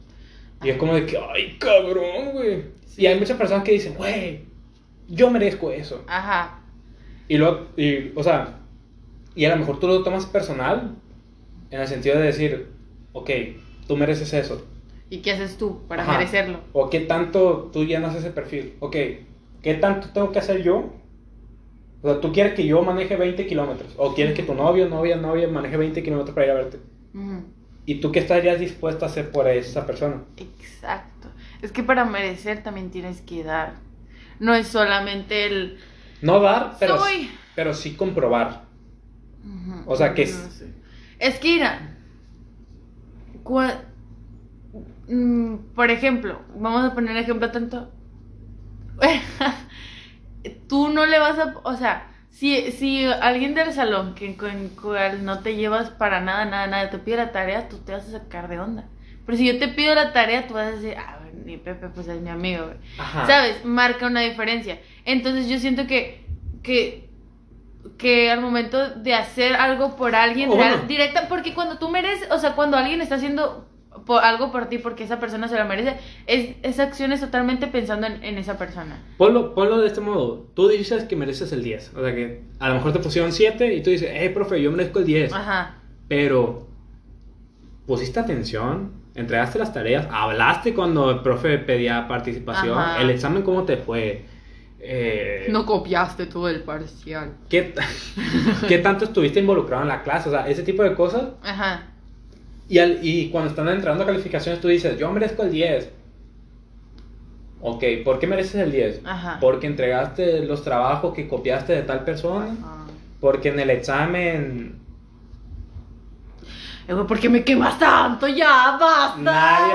Y es como de que, ay, cabrón, güey. Sí. Y hay muchas personas que dicen, güey, yo merezco eso. Ajá. Y luego, y, o sea, y a lo mejor tú lo tomas personal en el sentido de decir, ok, tú mereces eso. ¿Y qué haces tú para Ajá. merecerlo? O qué tanto tú llenas ese perfil. Ok, ¿qué tanto tengo que hacer yo? O sea, tú quieres que yo maneje 20 kilómetros. O quieres que tu novio, novia, novia maneje 20 kilómetros para ir a verte. Ujú. ¿Y tú qué estarías dispuesta a hacer por esa persona? Exacto. Es que para merecer también tienes que dar. No es solamente el... No dar, pero, Soy. pero sí comprobar. O sea, que No es- sé. Es que mira, cua- mm, por ejemplo, vamos a poner ejemplo tanto. [LAUGHS] Tú no le vas a, o sea, si, si alguien del salón que con cual no te llevas para nada, nada, nada, te pide la tarea, tú te vas a sacar de onda. Pero si yo te pido la tarea, tú vas a decir, ah, ni Pepe, pues es mi amigo, güey. Ajá. ¿Sabes? Marca una diferencia. Entonces yo siento que, que, que al momento de hacer algo por alguien, real- directa, porque cuando tú mereces, o sea, cuando alguien está haciendo por, algo por ti porque esa persona se lo merece, es, esa acción es totalmente pensando en, en esa persona. Ponlo, ponlo de este modo. Tú dices que mereces el 10. O sea que a lo mejor te pusieron 7 y tú dices, hey, profe, yo merezco el 10. Ajá. Pero, ¿pusiste atención? ¿Entregaste las tareas? ¿Hablaste cuando el profe pedía participación? Ajá. ¿El examen cómo te fue? Eh, No copiaste todo el parcial. ¿qué, [LAUGHS] ¿Qué tanto estuviste involucrado en la clase? O sea, ese tipo de cosas. Ajá. Y, al- y cuando están entrando calificaciones, tú dices, yo merezco el 10. Ok, ¿por qué mereces el 10? Ajá. Porque entregaste los trabajos que copiaste de tal persona. Ah. Porque en el examen güey, ¿Por qué me quemas tanto? Ya, basta. nadie.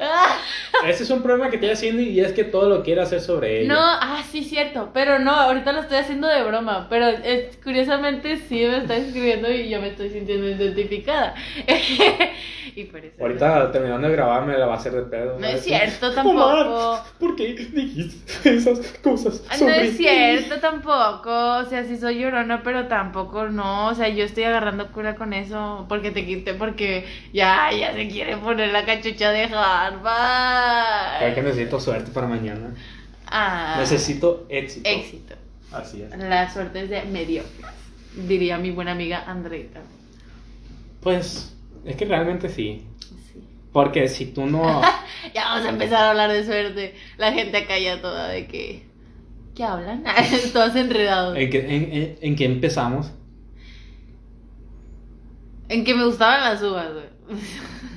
Ah. [LAUGHS] Ese es un problema que estoy haciendo y es que todo lo quiere hacer sobre ella. No, ah, sí, cierto. Pero no, ahorita lo estoy haciendo de broma. Pero es, curiosamente sí me está escribiendo y yo me estoy sintiendo identificada. [LAUGHS] y por eso. Ahorita terminando de grabar me la va a hacer de pedo. No es cierto tampoco. "Omar, ¿Por qué dijiste esas cosas? No es mí?" cierto tampoco, o sea, sí soy llorona, pero tampoco no, o sea, yo estoy agarrando cura con eso, porque te porque ya, ya se quiere poner la cachucha de Harvard. Creo que necesito suerte para mañana. Ah, Necesito éxito. éxito. Así es. La suerte es de mediocres, diría mi buena amiga Andreita. Pues es que realmente sí. Sí. Porque si tú no. [LAUGHS] Ya vamos a empezar a hablar de suerte. La gente acá ya toda de que. ¿Qué hablan? [LAUGHS] Todos enredados. ¿En qué, en, en- en qué empezamos? En que me gustaban las uvas, güey.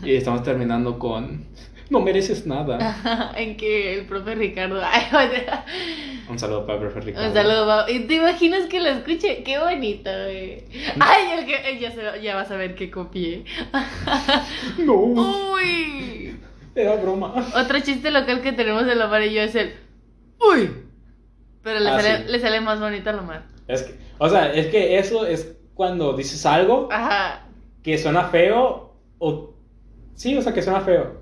Y estamos terminando con. No mereces nada. en que el profe Ricardo. [LAUGHS] Un saludo para el profe Ricardo. un saludo, Pau. ¿Y te imaginas que lo escuche? Qué bonito, güey. Ay, el que, ya, se- ya vas a ver que copié. [LAUGHS] No, Uy. era broma. Otro chiste local que tenemos en Omar y yo es el. Uy. Pero le, Ah, sale, sí. le sale más bonito al Omar. Es que, o sea, es que eso es cuando dices algo Ajá. Que suena feo o. Sí, o sea, que suena feo.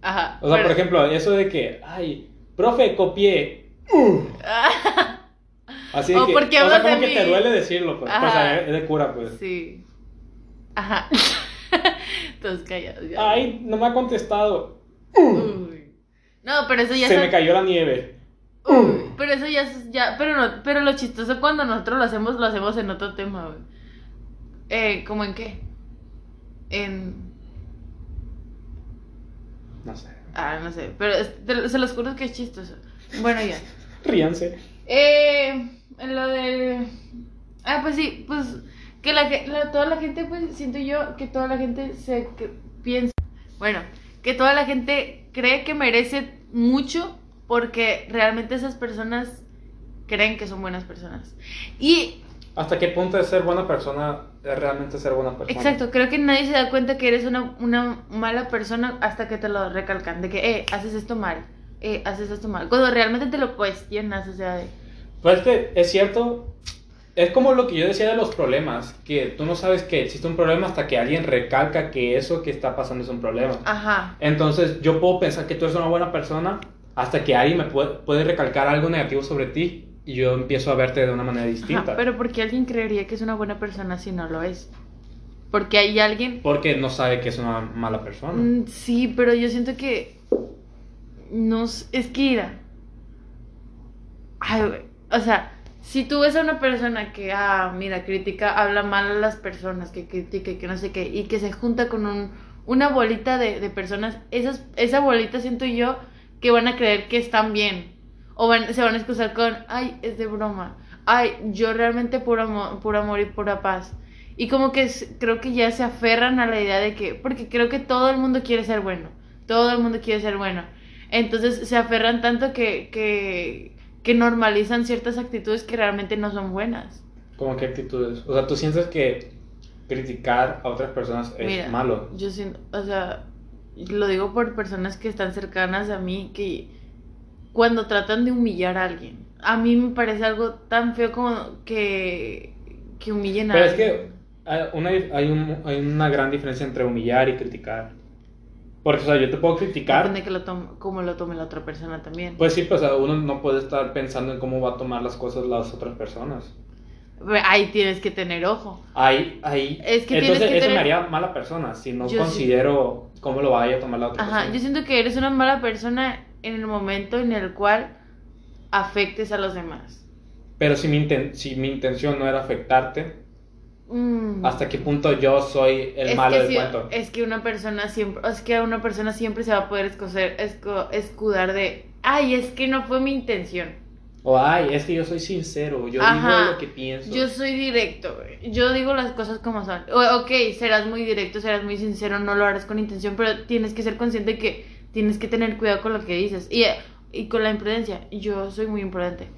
Ajá. O sea, pero- por ejemplo, eso de que, ay, profe, copié. Uh. [LAUGHS] Así O que, porque o sea, como de que te duele decirlo, pues. Ajá. O sea, es de cura, pues. Sí. Ajá. [LAUGHS] Todos callados. ya. Ay, no me ha contestado. Uy. No, pero eso ya Se son- me cayó la nieve. Uy, pero eso ya ya, pero no, pero lo chistoso cuando nosotros lo hacemos, lo hacemos en otro tema, güey. Eh, ¿cómo en qué? En No sé. ah, no sé, pero es- te- se los juro que es chistoso. Bueno, ya. [LAUGHS] Ríanse. Eh, en lo del Ah, pues sí, pues que la, la- toda la gente pues siento yo que toda la gente se que- piensa, bueno, que toda la gente cree que merece mucho porque realmente esas personas creen que son buenas personas. Y ¿Hasta qué punto de ser buena persona es realmente ser buena persona? exacto, creo que nadie se da cuenta que eres una, una mala persona hasta que te lo recalcan, de que, eh, haces esto mal. eh, haces esto mal. Cuando realmente te lo cuestionas, o sea, de, Pues es que es cierto, es como lo que yo decía de los problemas, que tú no sabes que existe un problema hasta que alguien recalca que eso que está pasando es un problema. ajá, Entonces yo puedo pensar que tú eres una buena persona hasta que alguien me puede, puede recalcar algo negativo sobre ti y yo empiezo a verte de una manera distinta. ajá, pero ¿por qué alguien creería que es una buena persona si no lo es? Porque hay alguien... Porque no sabe que es una mala persona. Mm, sí, pero yo siento que... No, es que mira. Ay, güey. O sea, si tú ves a una persona que, ah, mira, critica, habla mal a las personas, que critica y que no sé qué, y que se junta con un, una bolita de, de personas, esas, esa bolita siento yo que van a creer que están bien. O van, se van a excusar con, ay, es de broma. Ay, yo realmente puro amor, puro amor y pura paz. Y como que creo que ya se aferran a la idea de que, porque creo que todo el mundo quiere ser bueno. Todo el mundo quiere ser bueno. Entonces se aferran tanto que, que, que normalizan ciertas actitudes que realmente no son buenas. ¿Cómo qué actitudes? O sea, tú sientes que criticar a otras personas es Mira, malo. Yo siento, o sea, lo digo por personas que están cercanas a mí, que cuando tratan de humillar a alguien, a mí me parece algo tan feo como que, que humillen a Pero es alguien. que hay una, hay, un- hay una gran diferencia entre humillar y criticar. Porque, o sea, yo te puedo criticar. Depende que lo tome, cómo lo tome la otra persona también. Pues sí, pues o sea, uno no puede estar pensando en cómo va a tomar las cosas las otras personas. Ahí tienes que tener ojo. Ahí, ahí. Es que Entonces, que eso tener- me haría mala persona si no Yo sí. considero cómo lo vaya a tomar la otra Ajá, persona. yo siento que eres una mala persona en el momento en el cual afectes a los demás. Pero si mi, inten- si mi intención no era afectarte, Mm. ¿hasta qué punto yo soy el es malo del sí, cuento? Es que una persona siempre, es que una persona siempre se va a poder escocer, esco- escudar de, ay, es que no fue mi intención. O, ay, es que yo soy sincero, yo Ajá. digo lo que pienso. Yo soy directo. Yo digo las cosas como son. O- ok, serás muy directo, serás muy sincero, no lo harás con intención, pero tienes que ser consciente que tienes que tener cuidado con lo que dices. Y, y con la imprudencia. Yo soy muy imprudente.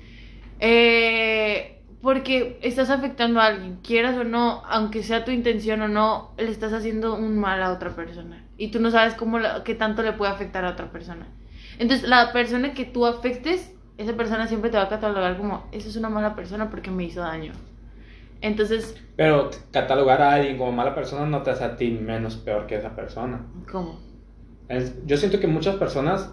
Eh, porque estás afectando a alguien, quieras o no, aunque sea tu intención o no, le estás haciendo un mal a otra persona. Y tú no sabes cómo la- qué tanto le puede afectar a otra persona. Entonces, la persona que tú afectes, esa persona siempre te va a catalogar como, esa es una mala persona porque me hizo daño. Entonces, Pero catalogar a alguien como mala persona no te hace a ti menos peor que esa persona. ¿cómo? Es- yo siento que muchas personas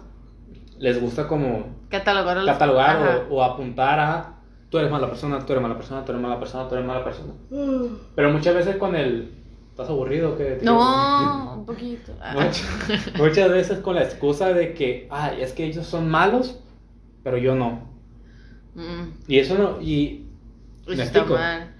les gusta como Catalogar los... catalogar o, o apuntar a tú eres mala persona, tú eres mala persona, tú eres mala persona, tú eres mala persona. [GASPS] Pero muchas veces con el ¿estás aburrido o qué? No, [LAUGHS] un poquito. Ah. Much- muchas veces con la excusa de que, ay, es que ellos son malos, pero yo no. Mm, Y eso no y eso ¿me está mal.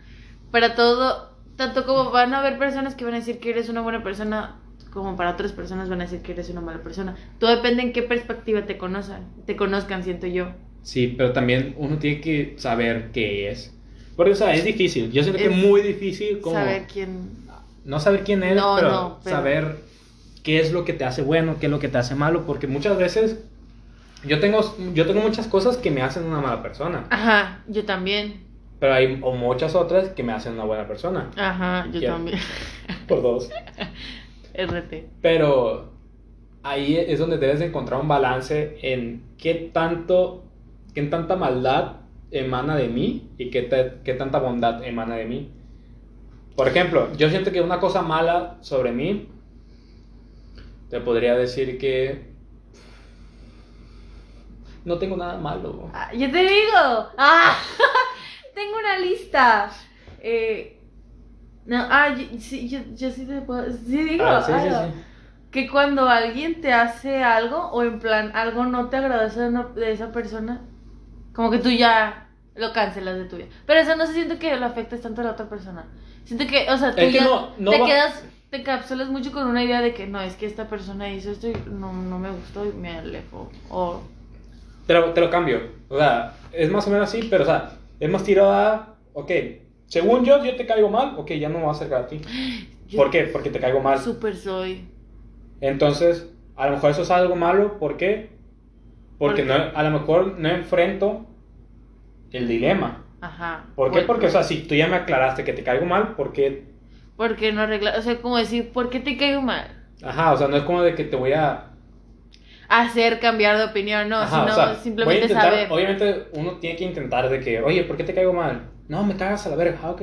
Para todo, tanto como van a haber personas que van a decir que eres una buena persona, como para otras personas van a decir que eres una mala persona. Todo depende en qué perspectiva te conozcan, te conozcan, siento yo. Sí, pero también uno tiene que saber qué es. Porque, o sea, es difícil. Yo siento que Es es muy difícil como... Saber quién... No saber quién eres, No, pero, no, pero- saber qué es lo que te hace bueno, qué es lo que te hace malo. Porque muchas veces yo tengo, yo tengo muchas cosas que me hacen una mala persona. Ajá, yo también. Pero hay o muchas otras que me hacen una buena persona. Ajá, yo también. Por dos. [LAUGHS] RT. Pero ahí es donde debes de encontrar un balance en qué tanto, qué tanta maldad emana de mí y qué, ta- qué tanta bondad emana de mí. Por ejemplo, yo siento que una cosa mala sobre mí, te podría decir que no tengo nada malo. Ah, yo te digo. Ah, [LAUGHS] tengo una lista. Eh, no, ah, yo, sí, yo, yo sí te puedo. Sí digo. Ah, sí, algo. sí. Que cuando alguien te hace algo, o en plan, algo no te agradece de, esa persona, como que tú ya lo cancelas de tu vida. Pero eso no se siente que lo afectes tanto a la otra persona. Siento que, o sea, tú Es ya no- no te va- quedas, te capsulas mucho con una idea de que no, es que esta persona hizo esto y no, no me gustó y me alejo. O, Te lo, te lo cambio. O sea, es más o menos así, pero o sea, es más tirado a, ok, según yo, yo te caigo mal, ok, ya no me voy a acercar a ti. [GASPS] yo ¿Por qué? Porque te caigo mal. Súper soy. Entonces, a lo mejor eso es algo malo, ¿por qué? Porque ¿Por qué? no, a lo mejor no enfrento el dilema. Ajá. ¿Por qué? Porque, o sea, si tú ya me aclaraste que te caigo mal, ¿por qué? Porque no arregla, o sea, como decir, ¿por qué te caigo mal? Ajá, o sea, no es como de que te voy a... hacer cambiar de opinión, no, Ajá, sino o sea, voy a simplemente intentar- saber. Obviamente uno tiene que intentar de que, oye, ¿por qué te caigo mal? No, me cagas a la verga. Ah, ok.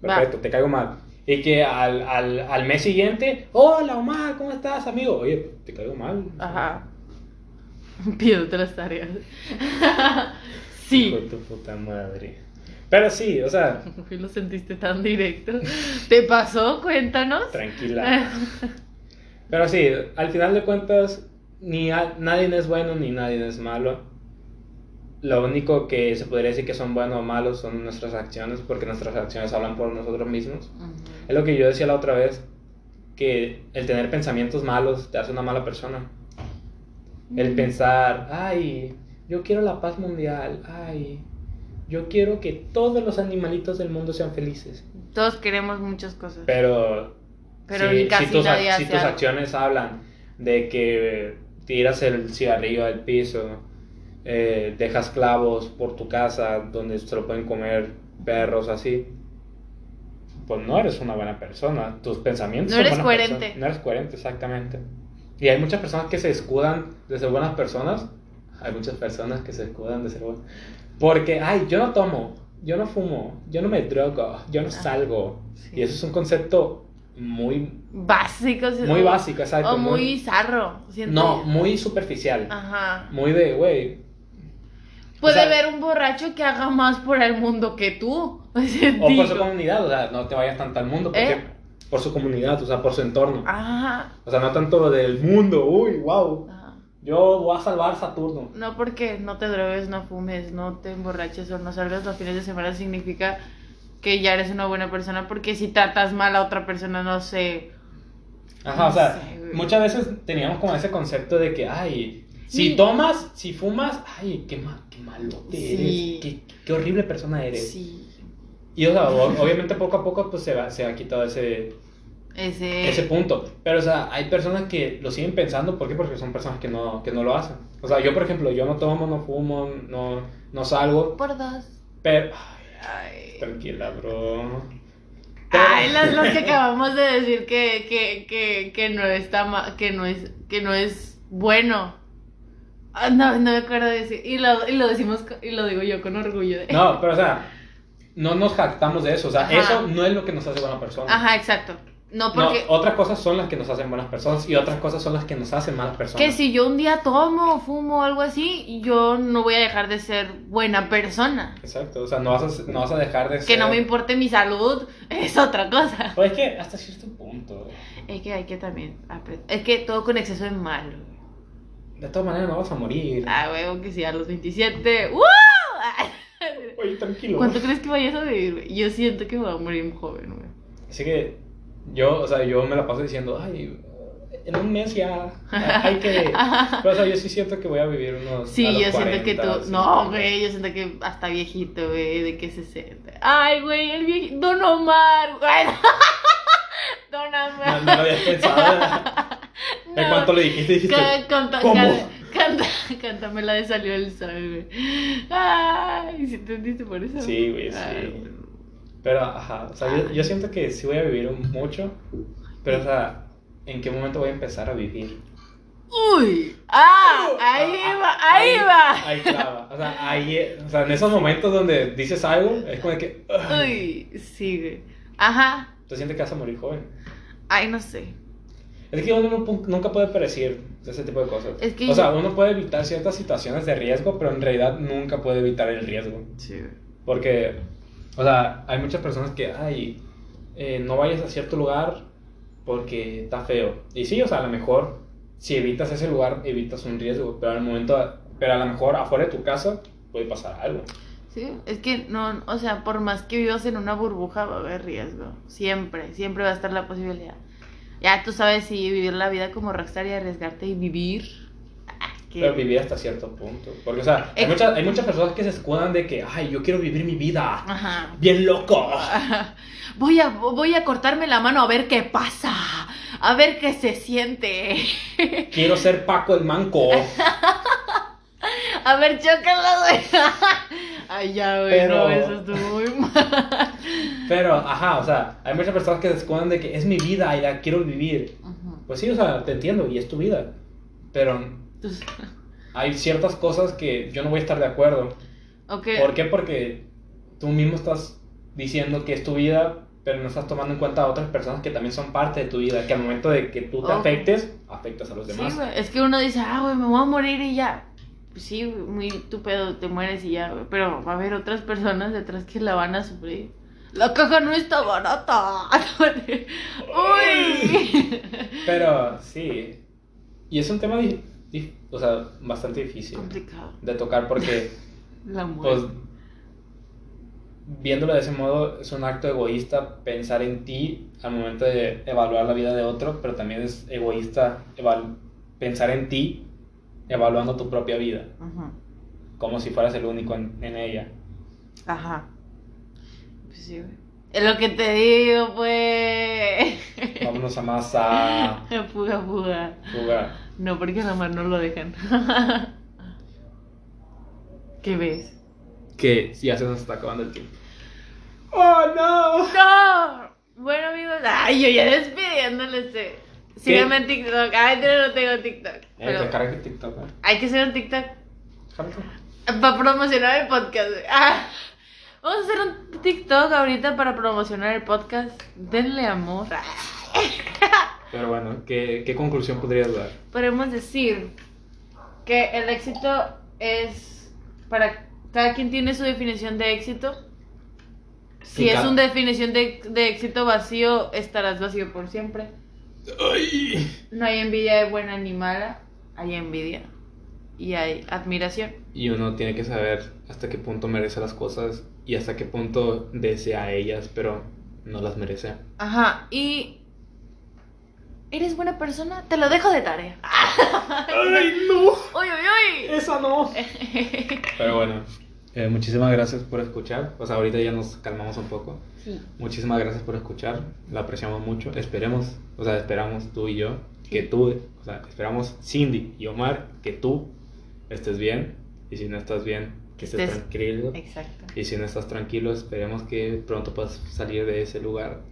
Perfecto, te caigo mal. Y que al, al, al mes siguiente, hola Omar, ¿cómo estás, amigo? Oye, te caigo mal. Ajá. [LAUGHS] Pidiéndote las tareas. [LAUGHS] Sí. de tu puta madre. Pero sí, o sea, [LAUGHS] ¿Por qué lo sentiste tan directo? ¿Te pasó? Cuéntanos. tranquila. Pero sí, al final de cuentas, ni a- nadie es bueno ni nadie es malo. Lo único que se podría decir que son buenos o malos son nuestras acciones, porque nuestras acciones hablan por nosotros mismos. Es lo que yo decía la otra vez, que el tener pensamientos malos te hace una mala persona. El pensar, ay, yo quiero la paz mundial, ay, yo quiero que todos los animalitos del mundo sean felices. Todos queremos muchas cosas. Pero, Pero si, casi si tus, ac- nadie si tus acciones hablan de que tiras el cigarrillo al piso, eh, dejas clavos por tu casa donde se lo pueden comer perros así, pues no eres una buena persona. Tus pensamientos No son eres coherente. personas. No eres coherente, exactamente. Y hay muchas personas que se escudan de ser buenas personas. Hay muchas personas que se escudan de ser buenas. Porque, ay, yo no tomo, yo no fumo, yo no me drogo, yo no salgo. sí. Y eso es un concepto muy, Básicos. muy básico, exacto. O muy zarro. siento No, yo. muy superficial. Ajá. Muy de, güey. Puede sea- haber un borracho que haga más por el mundo que tú. [LAUGHS] O por su comunidad, o sea, no te vayas tanto al mundo, porque ¿Eh? por su comunidad, o sea, por su entorno. Ajá. O sea, no tanto del mundo, uy, wow. Ajá. Yo voy a salvar Saturno. No porque no te drogues, no fumes, no te emborraches o no salgas los fines de semana significa que ya eres una buena persona porque si tratas mal a otra persona, no sé. Ajá, o No sea, sé, muchas veces teníamos como ese concepto de que, ay, si tomas, si fumas, ay, qué, ma qué malote Sí. eres, qué, qué horrible persona eres. Sí. Y, o sea, obviamente poco a poco, pues se, va, se ha quitado ese, Ese. ese punto. Pero, o sea, hay personas que lo siguen pensando, ¿por qué? Porque son personas que no, que no lo hacen. O sea, yo, por ejemplo, yo no tomo, no fumo, no, no salgo, Por dos. pero... Ay. Tranquila, bro. Pero- Ay, las [LAUGHS] lo que acabamos de decir que, que, que, que no está ma- que no es, que no es bueno. Ah, no, no me acuerdo de decir. Y lo, y lo decimos y lo digo yo con orgullo de. No, pero o sea, no nos jactamos de eso. O sea, Ajá. eso no es lo que nos hace buena persona. Ajá, exacto. No, No, porque otras cosas son las que nos hacen buenas personas y otras cosas son las que nos hacen malas personas. que si yo un día tomo o fumo o algo así, yo no voy a dejar de ser buena persona. Exacto, o sea, no vas a, no vas a dejar de ser... Que no me importe mi salud [LAUGHS] es otra cosa. Pues es que hasta cierto punto. Es que hay que también aprender. Es que todo con exceso es malo. De todas maneras no vas a morir. Ah, huevo, que sí, a los 27. ¡Woo! Oye, tranquilo. ¿Cuánto crees que vayas a vivir, güey? Yo siento que voy a morir joven, güey. Así que yo, o sea, yo me la paso diciendo, ay, en un mes ya hay que... [LAUGHS] Pero, o sea, yo sí siento que voy a vivir unos... Sí, a los yo siento que 40, tú. No, 50. güey, yo siento que hasta viejito, güey, de que 60. Ay, güey, el viejito. Don Omar, güey. [LAUGHS] Don Omar. No, no lo habías pensado. [LAUGHS] ¿En No. cuánto le dijiste? Dijiste, Ca- canta- ¿Cómo? ca- Canta, [LAUGHS] cántame la de salió el sol, güey. Ay, ¿sí entendiste por eso? Sí, güey, sí. Ay, güey. Pero, ajá, o sea, yo, yo siento que sí voy a vivir mucho, pero, o sea, ¿en qué momento voy a empezar a vivir? Uy, ah, ahí Ah, va, ah, ahí va. Ahí clava. O sea, ahí, o sea, en esos momentos donde dices algo, es como de que, ugh, Uy, sí, güey. Ajá. te sientes que vas a morir joven. Ay, no sé. Es que uno no pu- nunca puede predecir ese tipo de cosas. Es que o yo- sea, uno puede evitar ciertas situaciones de riesgo, pero en realidad nunca puede evitar el riesgo. Sí, güey. Porque, o sea, hay muchas personas que, ay, eh, no vayas a cierto lugar porque está feo. Y sí, o sea, a lo mejor, si evitas ese lugar, evitas un riesgo, pero al momento, pero a lo mejor afuera de tu casa puede pasar algo. Sí, es que no, o sea, por más que vivas en una burbuja va a haber riesgo. Siempre, siempre va a estar la posibilidad. Ya tú sabes si vivir la vida como rockstar y arriesgarte y vivir. ah, que- Pero vivir hasta cierto punto. Porque, o sea, hay, muchas, hay muchas personas que se escudan de que, ay, yo quiero vivir mi vida. Ajá. Bien loco. [LAUGHS] Voy a, voy a cortarme la mano a ver qué pasa. A ver qué se siente. [LAUGHS] Quiero ser Paco el Manco. [LAUGHS] A ver, chócala, güey. Ay, ya, güey. Pero- No, eso estuvo. [LAUGHS] Pero, ajá, o sea, hay muchas personas que se escudan de que es mi vida y la quiero vivir. Ujú. Pues sí, o sea, te entiendo y es tu vida. Pero [LAUGHS] hay ciertas cosas que yo no voy a estar de acuerdo. ok. ¿Por qué? Porque tú mismo estás diciendo que es tu vida, pero no estás tomando en cuenta a otras personas que también son parte de tu vida, que al momento de que tú te Oh. afectes, afectas a los Sí, demás. güey. Es que uno dice, ah, güey, me voy a morir y ya. Pues sí, muy tu pedo, te mueres y ya. Pero va a haber otras personas detrás que la van a sufrir. La caja no está barata. [LAUGHS] Uy. [LAUGHS] pero sí. Y es un tema di- di- o sea, bastante difícil Complicado. de tocar porque, [LAUGHS] La pues, muerte. viéndolo de ese modo, es un acto egoísta pensar en ti al momento de evaluar la vida de otro, pero también es egoísta pensar en ti evaluando tu propia vida, Ajá. como si fueras el único en, en ella. Ajá. Pues sí. Es lo que te digo, pues. Vámonos a más a [LAUGHS] Fuga, fuga. jugar. No, porque la mar no lo dejan. [LAUGHS] ¿Qué ves? Que ya se nos está acabando el tiempo. ¡Oh, no! ¡No! Bueno, amigos, ay, yo ya despidiéndole este. Síganme en TikTok. Ay, yo no tengo TikTok. Eh, te TikTok, ¿eh? hay que hacer un TikTok para promocionar el podcast. Ah, vamos a hacer un TikTok ahorita para promocionar el podcast. Denle amor. Pero bueno, ¿qué, ¿qué conclusión podrías dar? Podemos decir que el éxito es para cada quien tiene su definición de éxito. Si es una definición de, de éxito vacío, estarás vacío por siempre. ¡Ay! No hay envidia de buena ni mala, hay envidia y hay admiración. Y uno tiene que saber hasta qué punto merece las cosas y hasta qué punto desea ellas, pero no las merece. Ajá, y eres buena persona, te lo dejo de tarea. [LAUGHS] ¡Ay, no! ¡Uy, uy, ¡Esa no! uy! [LAUGHS] Pero bueno, eh, muchísimas gracias por escuchar. O sea, ahorita ya nos calmamos un poco. Sí. Muchísimas gracias por escuchar. Lo apreciamos mucho. Esperemos, o sea, esperamos tú y yo que tú, o sea, esperamos Cindy y Omar que tú estés bien. Y si no estás bien, que estés Estés- tranquilo. Exacto. Y si no estás tranquilo, esperemos que pronto puedas salir de ese lugar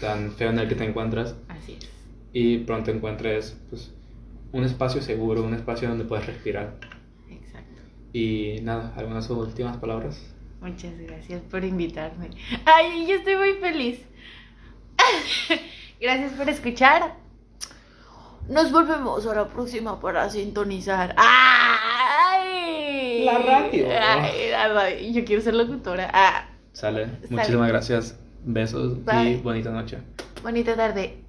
tan feo en el que te encuentras Así es. y pronto encuentres pues, un espacio seguro, un espacio donde puedas respirar. Exacto. Y nada, algunas últimas palabras. Muchas gracias por invitarme. Ay, yo estoy muy feliz. [LAUGHS] Gracias por escuchar. Nos volvemos a la próxima para sintonizar. ¡Ay! La radio. Ay, la radio. Yo quiero ser locutora. Ah, Sale. Sale. Muchísimas gracias. Besos y bonita noche. bonita tarde.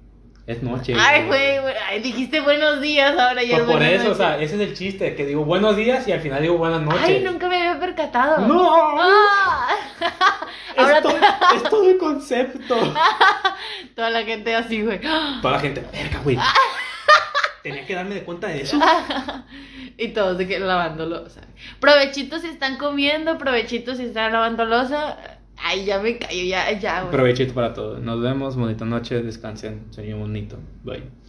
Es noche. Ay, güey, dijiste buenos días ahora ya Pues es por eso, o sea, ese es el chiste, que digo buenos días y al final digo buenas noches. Ay, nunca me había percatado. ¡No! Ah. [LAUGHS] Ahora es, to- [LAUGHS] es todo el concepto. [LAUGHS] toda la gente así, güey. Toda la gente, verga, güey. Tenía que darme de cuenta de eso. [LAUGHS] y todos de que lavando losa. Provechitos si están comiendo, provechitos si están lavando losa. Ay, ya me callo, ya, ya, güey. Provechito para todos. Nos vemos, bonita noche, descansen, sueño bonito. Bye.